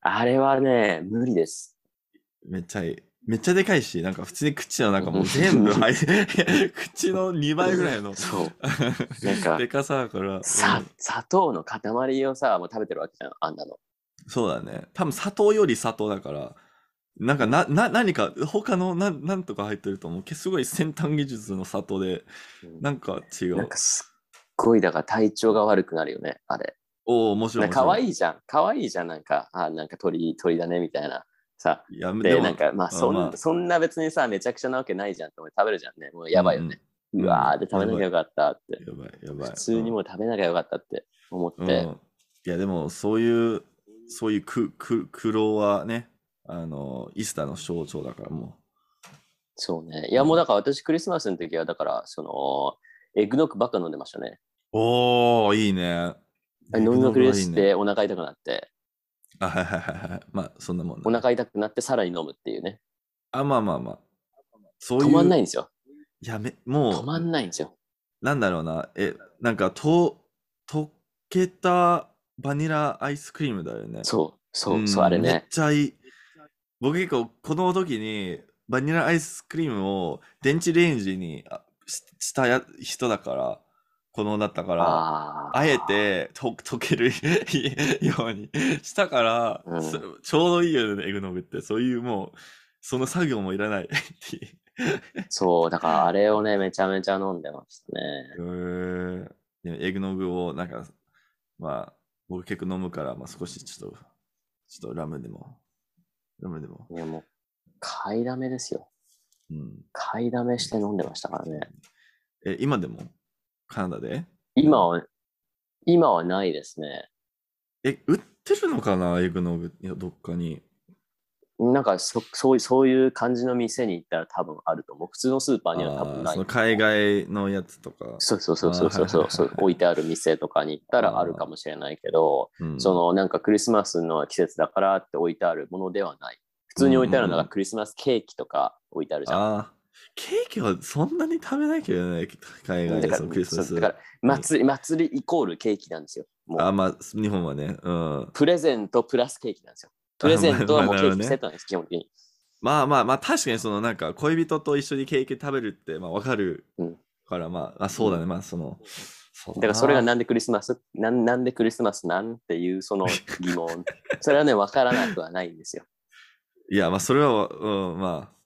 あれはね、無理です。めっちゃいい。めっちゃでかいし、なんか普通に口の中もう全部入って、口の2倍ぐらいの。そう。なんかでかさだから。うさん砂糖の塊をさ、もう食べてるわけじゃん、あんなの。そうだね。多分砂糖より砂糖だから、なんかな、な、何か他のななんとか入ってると思う。けすごい先端技術の砂糖で、なんか違う。なんかすっごい、だから体調が悪くなるよね、あれ。おお、面白い。かわい。いいじゃん。かわいいじゃん、なんか、あ、なんか鳥、鳥だね、みたいな。さ、で、なんか、まあそん、まあそんな別にさ、めちゃくちゃなわけないじゃんって思って食べるじゃんね。もうやばいよね。うんうわーで食べなきゃよかったって。やばい、やばい。普通にもう食べなきゃよかったって思って。うん、うんいや、でも、そういう、そういうく、く、苦労はね、あの、イースターの象徴だから、もそうね。いや、もうだから私クリスマスの時は、だから、その、エッグノックばっか飲んでましたね。う。おお、いいね。飲みまくりでし。て、お腹痛くなって、あ、はいはいはいはい。まあ、そんなもんだお腹痛くなってさらに飲むっていうね。あ、まあまあまあ。そういう。止まんないんですよ。いや、め、もう、止まんないんですよ。なんだろうな。え、なんか、と、溶けたバニラアイスクリームだよね。そう、そう、んそう、あれめっね。ちゃいい。僕結構、この時に、バニラアイスクリームを電池レンジにしたや人だから、このだったから、あーあえてと溶ける ようにしたから、うんそちょうどいいよね、エグノグって。そういうもう、その作業もいらないっていう。そう、だからあれをね、めちゃめちゃ飲んでましたね。へーでエグノグをなんか、まあ、僕結構飲むから、まあ少しちょっと、ちょっとラムでも、ラムでも。いや、もう、買いだめですよ。うん。買いだめして飲んでましたからね。え、今でも？カナダで？今は、今はないですね。え、売ってるのかな？エグノグ。いや、どっかに。なんかそそういうそういう感じの店に行ったら多分あると思う。普通のスーパーには多あ分ないーその。海外のやつとか？そうそうそうそうそうそうそう置いてある店とかに行ったらあるかもしれないけど、うんそのなんかクリスマスの季節だからって置いてあるものではない。普通に置いてあるのうんうんうんがクリスマスケーキとか置いてあるじゃん。ああ、ケーキはそんなに食べないけどね、海外でそのクリスマス。だから祭り祭りイコールケーキなんですよ。もうあ、まあ、日本はね。うん。プレゼントプラスケーキなんですよ。プレゼントはもうケーキセットなんです、基本的に。まあまあまあ、確かにそのなんか恋人と一緒にケーキ食べるって、まあわかるうんから、まあ、あ、そうだね、まあその。だからそれがななんでクリスマス？なんなんでクリスマスなんていうその疑問。それはね、わからなくはないんですよ。いや、まあそれは、うん、まあ。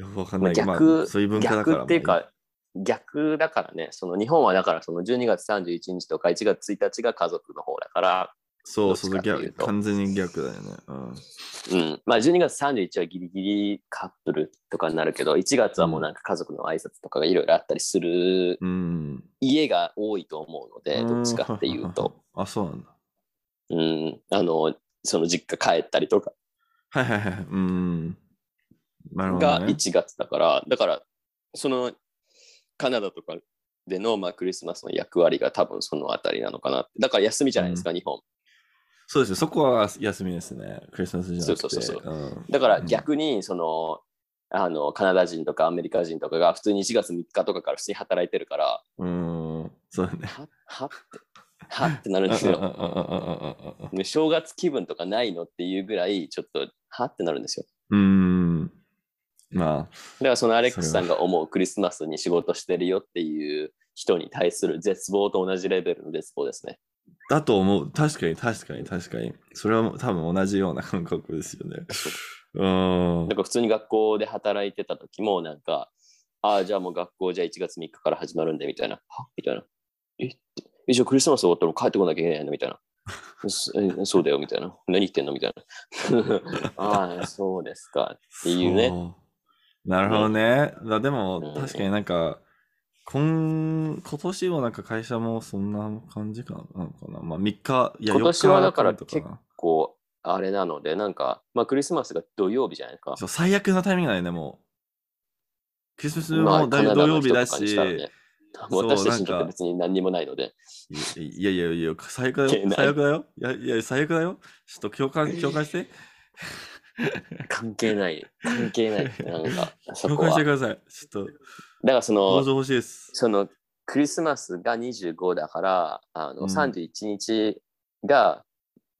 よくわかんまあないけど、まあ逆、そういう文化だから。逆っていうまあか、逆だからね、その日本はだからその12月31日とか1月1日が家族の方だから、そうそう、どっちかっていうと逆完全に逆だよね。うん。うん、まあ12月31日はギリギリカップルとかになるけど、1月はもうなんか家族の挨拶とかがいろいろあったりするうん。家が多いと思うので、どっちかっていうと。あ、そうなんだ。うん、あの、その実家帰ったりとかはいはいはい。うん。がね。1月だから、だから、そのカナダとかでの、まあ、クリスマスの役割が多分そのあたりなのかなって。だから休みじゃないですか、日本。そうですね。そこは休みですね。クリスマスじゃなくて。そうそうそううんだから逆に、その、あのカナダ人とかアメリカ人とかが普通に1月3日とかから普通に働いてるから、うーん。そうだね。ははって、はってなるんですよ。うんうんうんうんうんうんうんね正月気分とかないのっていうぐらい、ちょっと、はってなるんですよ。うーん。まあ、だからそのアレックスさんが思うクリスマスに仕事してるよっていう人に対する絶望と同じレベルの絶望ですね。だと思う。確かに、確かに、確かに。それは多分同じような感覚ですよね。うーんなん。か普通に学校で働いてた時もなんか、ああ、じゃあもう学校じゃあ1月3日から始まるんでみたいな。は？みたいな。え？ってえじゃあクリスマス終わったら帰ってこなきゃいけないの？みたいな。そうだよみたいな。何言ってんの？みたいな。ああ、そうですか。っていうねなるほどね。だでもうん、確かになんか、今、今年もなんか会社もそんな感じかなのかな。まあ3日、いや、今年は4日だからとかなこう、あれなので、なんか、まあクリスマスが土曜日じゃないですか。そう最悪なタイミングだよね、もう。クリスマスまあもだいぶ土曜日だし、カナダの人とかにしたらねそう私たちにとっなんかて別に何にもないので。いいやいやいや、最悪だよ。最悪だよ。いやいや、最悪だよ。ちょっと共感、共感して。関係ない。関係ない。なんか、そ共こは。だか感してください。ちょっと、らその、欲しいです。そのクリスマスが25だから、あのうん31日が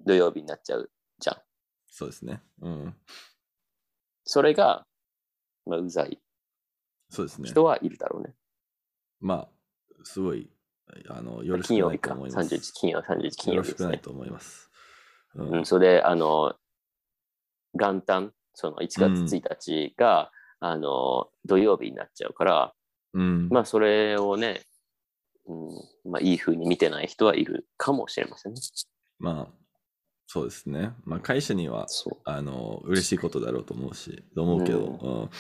土曜日になっちゃうじゃん。そうですね。うん。それが、まあ、うざいそうですね。人はいるだろうね。まあ、すごい、あの、よろしくない金曜日か。と思います。31、金曜、31、金よろ曜日ですね。しくないと思います。ううん、それで、あの、元旦、その1月1日が、あの、土曜日になっちゃうから、うん。まあ、それをね、うん、まあ、いい風に見てない人はいるかもしれませんね。まあ、そうですね。まあ、会社には。あの、嬉しいことだろうと思うし、と思うけど、うん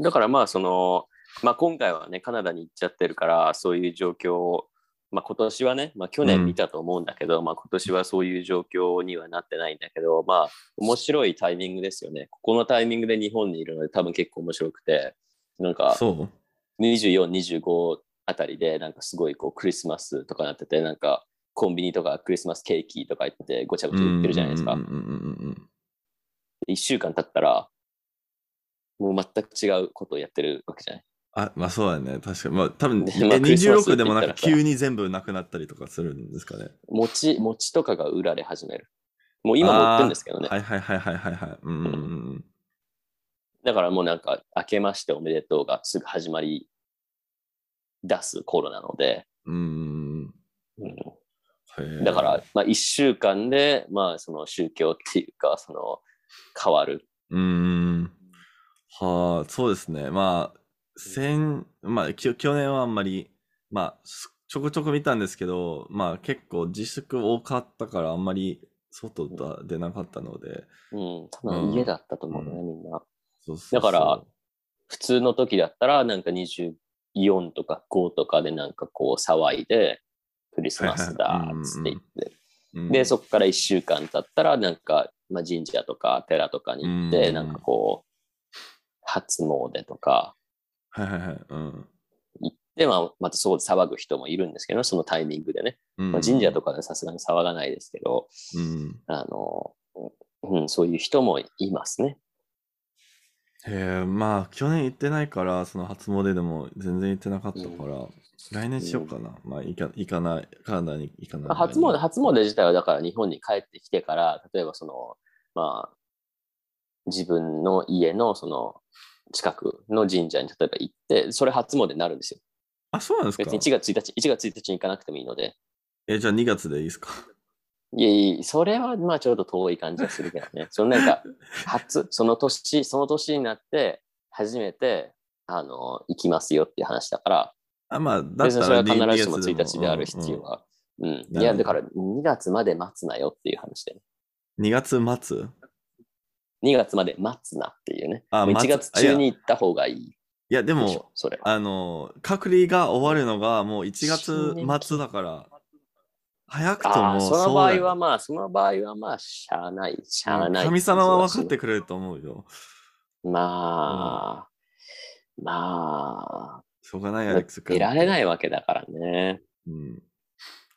だからまあその、まあ、今回はねカナダに行っちゃってるからそういう状況を、まあ、今年はね、まあ、去年見たと思うんだけど、まあ、今年はそういう状況にはなってないんだけどまあ面白いタイミングですよね。ここのタイミングで日本にいるので多分結構面白くてなんかそう？2425あたりでなんかすごいこうクリスマスとかなっててなんかコンビニとかクリスマスケーキとか言ってごちゃごちゃ言ってるじゃないですか。うんうんうんうんうん1週間経ったらもう全く違うことをやってるわけじゃない？あ、まあそうだね。確かに。まあ多分、まあクリスマス26でもなんか急に全部なくなったりとかするんですかね。餅、餅とかが売られ始める。もう今も売ってるんですけどねはいはいはいはいはいはい。うんうんうんだからもうなんか、明けましておめでとうがすぐ始まり出す頃なので、うん。うんだから、まあ1週間で、まあその宗教っていうか、その変わる。うーん。はあ、そうですね。まあ、先、まあ、き去年はあんまり、まあ、すちょこちょこ見たんですけど、まあ結構自粛多かったからあんまり外だ出なかったので、うん、多分家だったと思うね、うみんな。そうそうそう。だから、普通の時だったら、なんか24とか5とかでなんかこう騒いで、クリスマスだっつって言って、うん。で、そこから1週間経ったら、なんか、まあ、神社とか寺とかに行って、うん。なんかこう、初詣とかはいはいはい。うん。行って、まあ、またそう騒ぐ人もいるんですけど、そのタイミングでね。うんまあ、神社とかでさすがに騒がないですけど、うん。あの、うん、そういう人もいますね。へえ、まあ、去年行ってないから、その初詣でも全然行ってなかったから、来年しようかな。まあ、行か、行かない、カナダに行かない。まあ初詣、初詣自体はだから日本に帰ってきてから、例えばその、まあ、自分の家のその近くの神社に例えば行って、それ初詣になるんですよ。あ、そうなんですか別に1月1日、1月1日に行かなくてもいいので。え、じゃあ2月でいいですか？いやいや、それはまあちょっと遠い感じがするけどね。そのなんか、初、その年、その年になって、初めて、あの、行きますよっていう話だから、あ、まあ、だ別にそれは必2ずしも1日である必要は。うん。いや、だから2月まで待つなよっていう話で、ね。2月末？2月まで待つなっていうね。あもう1待つ月中に行った方がいいいや、でもでしょ、、それは。あの、隔離が終わるのがもう1新年月末だから、早くとああ、もそのそうだよ場合はまあ、その場合はまあ、しゃあない、しゃあない。神様は分かってくれると思うよ。まあ、まあ、しょうがない、アレックス君。いられないわけだからね。うん。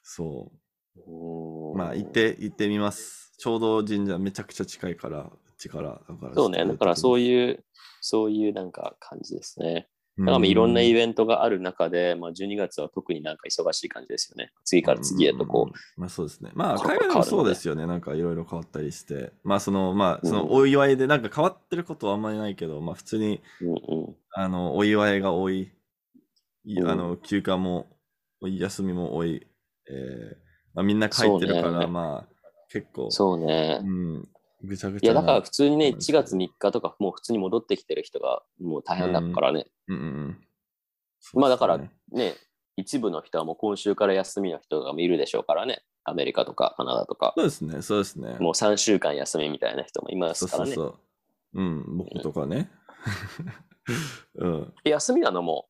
そうう。んまあ、行って、行ってみます。ちょうど神社めちゃくちゃ近いから、ちから。だからそうね。だからそうういう、そういうなんか感じですね。ん。だかいろんなイベベントがある中で、まあ、12月は特になんか忙しい感じですよね。次から次へとこう。まあそうですね。まあ海外でもそうでですよね。なんかいろいろ変わったりして。まあその、まあそのうんお祝いでなんか変わってることはあんまりないけど、まあ普通にうんうん。あのお祝いが多い。あの休暇も休みも多い。えーまあ、みんな帰ってるから、ねまあ結構、そうね。うん、ぐちゃぐいや、ちゃな。だから普通にね、うん1月3日とか、もう普通に戻ってきてる人がもう大変だからね。うんうんうん。まあだからねね、一部の人はもう今週から休みの人がいるでしょうからね。アメリカとかカナダとか。そうですね、そうですね。もう3週間休みみたいな人もいまそうすからね。そうそう。うん、僕とかね。うん。休みなのも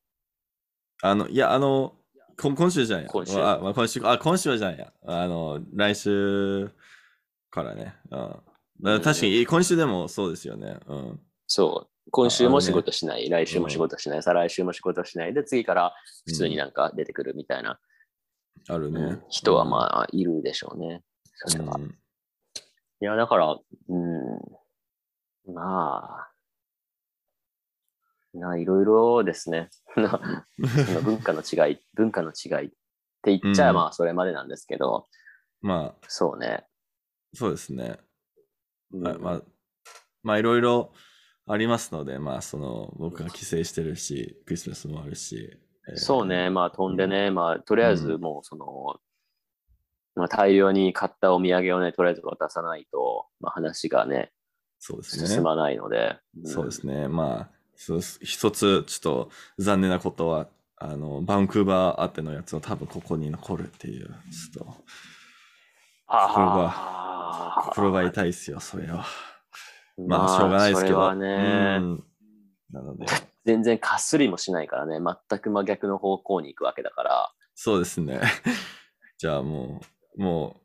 あの、いや、あの、こ今週じゃんや。今週あ、今週、あ、今週はじゃんや。あの、来週からね。うん。だから確かに、今週でもそうですよね。うん。そう。今週も仕事しない、来週も仕事しない、再来週も仕事しないで、次から普通になんか出てくるみたいな、あるね。うん人はまあいるでしょうね。それは。うんいや、だから、うん、まあ、な、いろいろですね。な その文化の違い、文化の違いって言っちゃまあそれまでなんですけど、まあ、そうね。そうですね。うんまあ、まあ、まあ、いろいろありますので、まあ、その、僕が帰省してるし、クリスマスもあるし。えー。そうね、まあ飛んでね、まあとりあえずもうその、まあ、大量に買ったお土産をね、とりあえず渡さないと、まあ、話がね、そうですね。進まないので、そうですね。まあ、一つちょっと残念なことは、あの、バンクーバーあってのやつは多分ここに残るっていう、ちょっと、ああ心が痛いですよ、それは。まあ、しょうがないですけど。それはね、うんなので、全然かすりもしないからね、全く真逆の方向に行くわけだから、そうですね。じゃあもう、も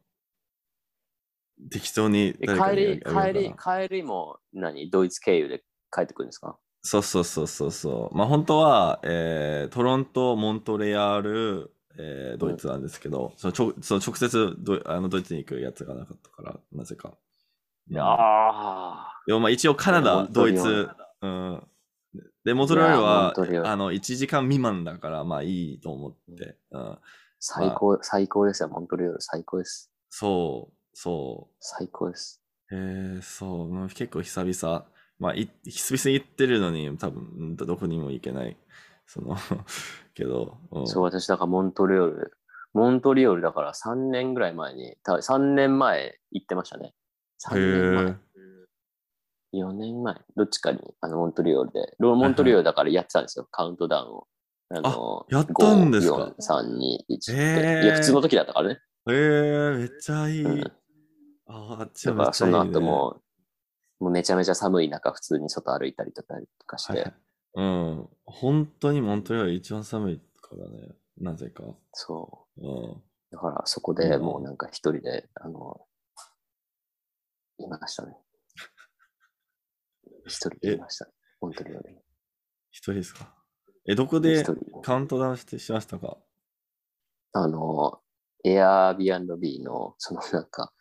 う、適当に帰り、帰り帰りも何、ドイツ経由で帰ってくるんですか？そうそうそうそうそう。まあ本当は、えートロント、モントレアル、えードイツなんですけど、そのちょその直接ドイあのドイツに行くやつがなかったから、なぜか。うんああ、でもまあ一応カナモダ、ドイツル、うん。で、モントレアルいやモはあの1時間未満だから、まあいいと思って。うん、最高、最高ですよ、モントリオール、最高です。そう、そ最高です。う。えー、そう、結構久々。まあ、い久々に行ってるのに、多分、うんどこにも行けない。その、けど、うんそう、私、だからモントリオール、モントリオールだから3年ぐらい前に、た3年前行ってましたね。3年前へー。4年前、どっちかにあのモントリオールで、ロモントリオールだからやってたんですよ、カウントダウンを。あのやったんですか？5 4、3、2、1って。へーいや、普通の時だったからね。えー、めっちゃいい。うんああっちはだからそのめっちゃいい、ね。後も、もうめちゃめちゃ寒い中、普通に外歩いたりとかして。うん。本当にモントリオール一番寒いからね。なぜか。そうん。う。だからそこでもうなんか一人で、あの、いましたね。一人でいましたね。モントリオールに。一人ですか？え、どこでカウントダウンしてしましたか？あの、Airbnb の、そのなんか、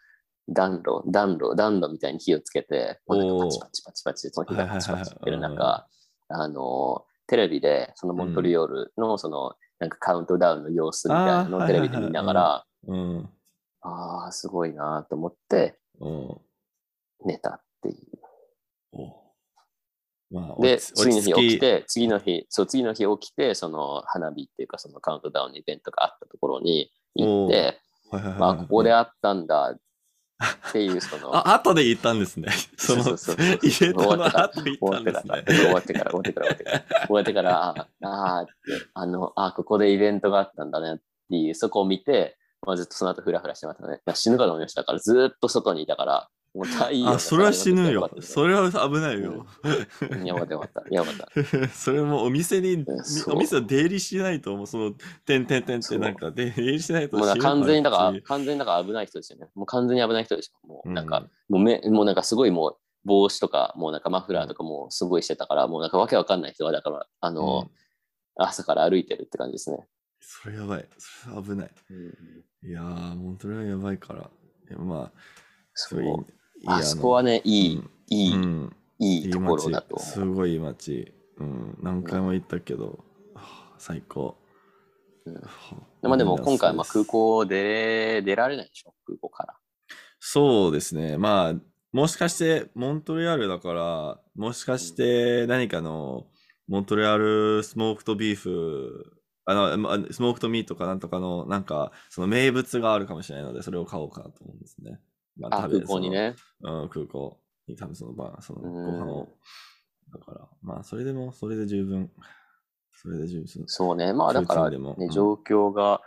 暖炉、暖炉、暖炉みたいに火をつけて、もうなんかパチパチパチパチで、その火がパチパチってる中、あの、テレビで、そのモントリオールの、その、なんかカウントダウンの様子みたいなのをテレビで見ながら、うん。ああ、すごいなと思ってうん。寝たっていう。おまあ、で、次の日起き着て、次の日、そう、次の日起きて、その花火っていうか、そのカウントダウンのイベントがあったところに行って、はいはいはいまあ、ここであったんだっていう、その、あ、後で行ったんですね。その、そうそうそうイベントの終わってから終わってから。終わってから、終わってから、終わってから、ああーって、あの、あここでイベントがあったんだねっていう、そこを見て、まあ、ずっとその後フラフラしてましたね。まあ死ぬかと思いましたから、ずっと外にいたから、もう太陽あ、それは死ぬよ。れそれは危ないよ。やばかった、やばかった、やばかった。それもお店にお店は出入りしないと、もうその、てんてんてんってなんか出入りしないともう完全にだから完全にだから危ない人ですよね。もう完全に危ない人ですよ。もうなんか、うんもうめ、もうなんかすごいもう、帽子とか、もうなんかマフラーとかもすごいしてたから、もうなんかわけわかんない人が、だから、あの、うん朝から歩いてるって感じですね。それやばい。それは危ない。いやー、モントレールやばいから。まあ、そそうあそこはね、いい、うんいい、うん。いいところ街だとす。ごい街。うん。何回も行ったけど、はあ最高。まあでも今回まあ空港で出られないでしょ、空港から。そうですね。まあ、もしかして、モントレアルだから、もしかして何かの、モントレアルスモークとビーフ、あの、まスモークとミートかなんとかの、なんか、その名物があるかもしれないので、それを買おうかなと思うんですね。まあ、空港にね。うん、空港に多分その晩、そのごうん飯を。だから、まあ、それでも、それで十分。それで十分。そうね。まあだから、空港でもうん、ね状況が、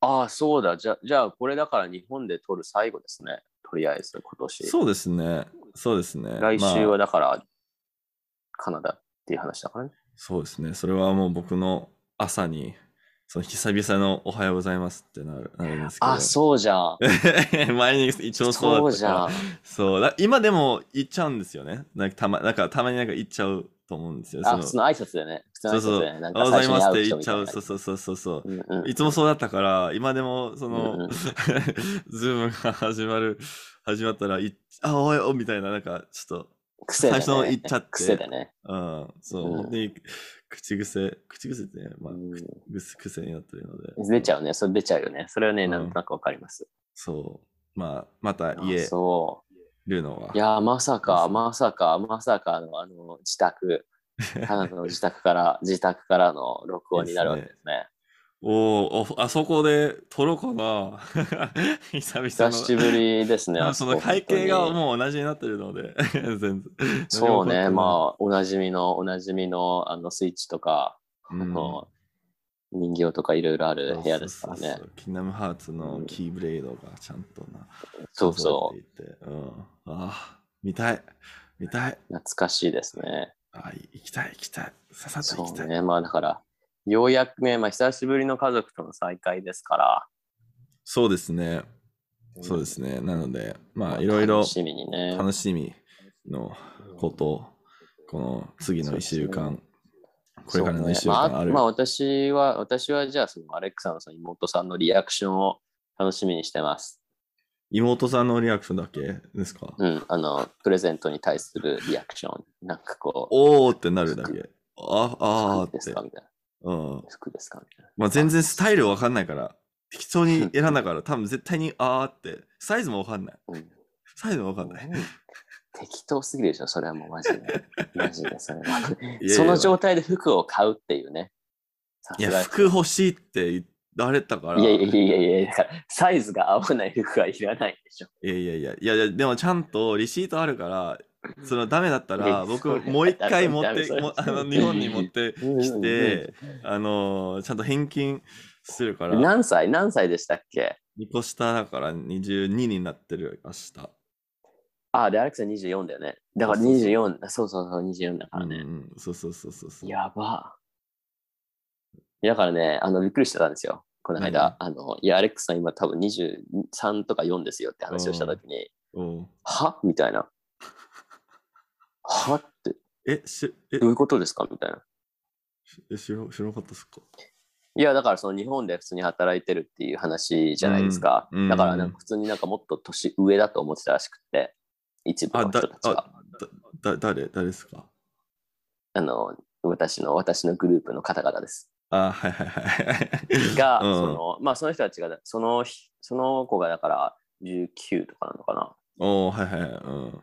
ああ、そうだ。じゃじゃあ、これだから日本で撮る最後ですね。とりあえず今年。そうですね。そうですね。来週まあはだから、カナダっていう話だからね。そうですね。それはもう僕の朝に、その久々のおはようございますってなるなるんですけど。あ、そうじゃん。前に一応そうだそうったからじゃん。。そうだ今でも行っちゃうんですよね。なんかたまなんかたまになんか行っちゃうと思うんですよ。あ、そ普通の挨拶でね。普通のそうそう。挨拶でね。なんおはようございますって言っちゃ。うな。そうそうそうそうそう。うんうんいつもそうだったから、今でもそうんの、うんズームが始まる、始まったら、いあ、おはようみたいな、なんかちょっと、癖でね。最初の言っちゃって癖でね。うん、そう、うん口癖、口癖ってね、まあ、うん口癖になってるので。出ちゃうね。それ出ちゃうよね。それはね、うんなんとなくわかります。そう。まあ、また家。るのは。いやー、まさか、まさか、まさかの、あの、自宅、カナダの自宅から、自宅からの録音になるわけですね。おーお、あそこで撮ろうかな 久々の。久しぶりですね。あその背景がもう同じになってるので、全然。そうね、あ。まあ、おなじみの、おなじみの、あの、スイッチとか、うん人形とかいろいろある部屋ですからねそうそう。そうキングダムハーツのキーブレードがちゃんとな。そうそう。う。うん、ああ、見たい。見たい。懐かしいですね。あ行きたい、行きたい。ささっと行きたい。そうね、まあだから、ようやくね、まあ久しぶりの家族との再会ですから、そうですね。そうですね。なので、まあ、いろいろ楽しみにね。楽しみのことを、この次の1週間、これからの1週そうねま間ある。あ、まあ私は、私はじゃあそのアレックさんのその妹さんのリアクションを楽しみにしてます。妹さんのリアクションだけですか？うん、あの、プレゼントに対するリアクション。なんかこう、おーってなるだけ。あ、あーって服ですか？みたいな。うん。服ですか。まあ、全然スタイルわかんないから、適当に選んだから、多分絶対にあーって、サイズもわかんない。うんサイズもわかんない。うん適当すぎるでしょ、それはもうマジで。マジで、それは。その状態で服を買うっていうね。さいや、服欲しいって言われたから、いやいやいやいや、だからサイズが合わない服はいらないでしょ。いやいやいや、いやいや、でもちゃんとレシートあるから、そのダメだったいら、や僕もう一回持って、あの日本に持ってうんきて、あのちゃんと返金するから、何歳何歳でしたっけ？2個下だから22になってる、明日。あ、で、アレクさん24だよね。だからそうそうそう24、そうそうそう、24だからね。うんうん、そうそうそうそうそう。やば。だからね、あの、びっくりしてたんですよ。この間、あの、いや、アレックスさん今多分23とか4ですよって話をしたときに、は？みたいな。は？って、え、し、えどういうことですか？みたいな。え知ら知らなかったっすか？いや、だからその日本で普通に働いてるっていう話じゃないですか。うんうんだからなんか普通になんかもっと年上だと思ってたらしくて、一部の人たち、が。誰誰ですか？あの、私の、私のグループの方々です。あ、はいはいはい。が、うんその、まあその人たちが、その日、その子がだから19とかなのかな。おーはいはいはい。うん。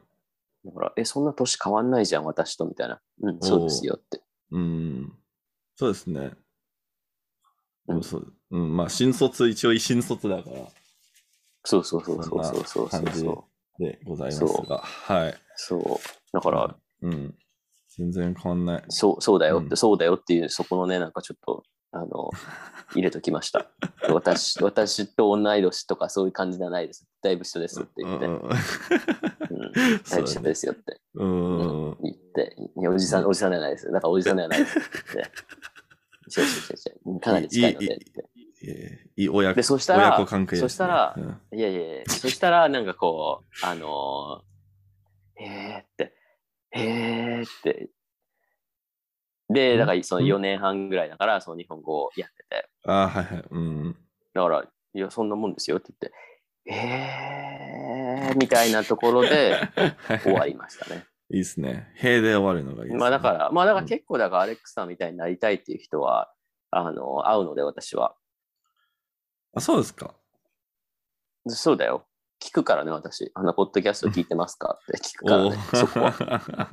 だから、え、そんな年変わんないじゃん、私と、みたいな。うん、そうですよって。うん。そうですね。うんそううん、まあ、新卒、一応新卒だから、そうそうそうそうそうそうそう。でございますが、はい。そう。だから、うん。全然変わんない。そう、そうだよって、うんそうだよっていう、そこのね、なんかちょっと、あの、入れときました。私、私と同い年とかそういう感じじゃないです。だいぶ一緒ですって言って、ううんだいぶ一緒ですよってうんうん言って、おじさん、おじさんではないです。だからおじさんではないですって。違う違う違う。かなり近いのでって。えーいい親で、そしたら、親子関係。そしたら、うんいやいやいや、そしたら、なんかこう、あのー、へーって、へーって。で、だからそのうん4年半ぐらいだから、その日本語をやってて、あはいはい。うん。だから、いや、そんなもんですよって言って、へーみたいなところで 終わりましたね。いいっすね。平で終わるのがいいです、ね。まあだから、まあだからうん結構だからアレックスさんみたいになりたいっていう人は、あの、会うので私は。あ、そうですか。そうだよ。聞くからね、私。あの、ポッドキャスト聞いてますかって聞くからね、そこは。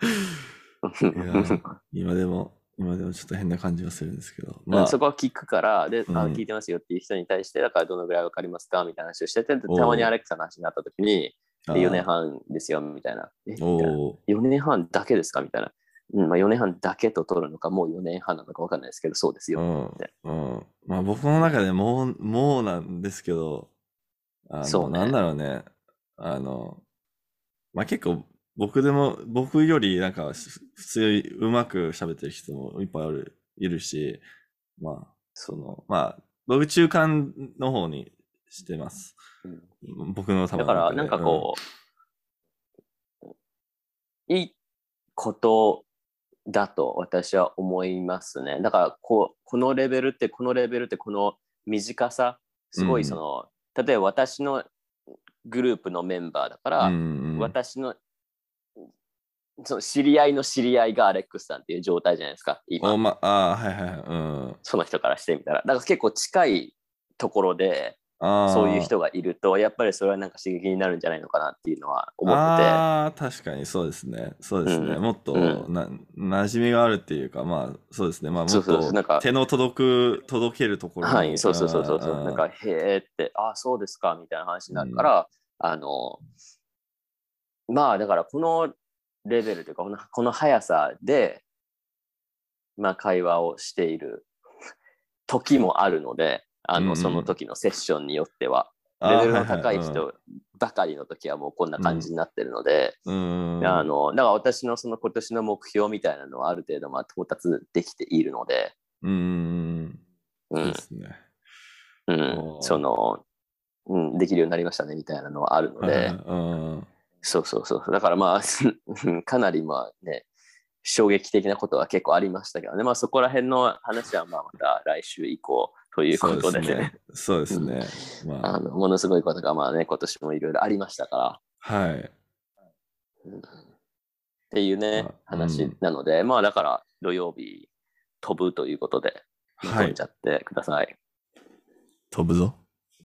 や 今でも、今でもちょっと変な感じはするんですけど。まあ、まあ、そこは聞くから、で、あうん聞いてますよっていう人に対して、だからどのぐらいわかりますかみたいな話をしてて、たまにアレックスさんの話になった時に、あ4年半ですよ、みたいな。えみたいなおー4年半だけですかみたいな。うんまあ、4年半だけと取るのか、もう4年半なのかわかんないですけど、そうですよ。うん、うん。まあ僕の中でもう、もうなんですけど、あの、そうねなんだろうね。あの、まあ結構僕でも、僕よりなんかす普通にうまく喋ってる人もいっぱいある、いるし、まあ、その、まあ、僕中間の方にしてます。うん。僕の多分だから、なんかこう、いいことだと私は思いますね。だからこう、このレベルって、このレベルって、この短さ、すごうん。いその、例えば私のグループのメンバーだかうら、んうんうん、私のその知り合いの知り合いがアレックスさんっていう状態じゃないですか、今お。ま、あーはいはいはい。うん。その人からしてみたら。だから結構近いところで、そういう人がいると、やっぱりそれはなんか刺激になるんじゃないのかなっていうのは思ってて。ああ、確かにそうですね。そうですね。うんもっとうな、馴染みがあるっていうか、まあ、そうですね。まあ、もっそうそうなんかと手の届く、届けるところにはい、そうそうそうそうなんか、へえって、ああ、そうですか、みたいな話になるから、あの、まあ、だから、このレベルというか、このこの速さで、まあ、会話をしている時もあるので、あの、その時のセッションによっては、レベルの高い人ばかりの時はもうこんな感じになってるので、うん。うんあの、だから私のその今年の目標みたいなのはある程度まあ到達できているので、うんうんで、すね。うん。おー。その、うん、できるようになりましたねみたいなのはあるので、うんそうそうそう。だからまあ、かなりまあね、衝撃的なことは結構ありましたけどね。まあそこら辺の話はまあまた来週以降ということでね。そうですね。まあ、あのものすごいことがまあね、今年もいろいろありましたから。はい。うんっていうねまあ、話なので、まあだから土曜日飛ぶということで、はい飛んじゃってください。飛ぶぞ。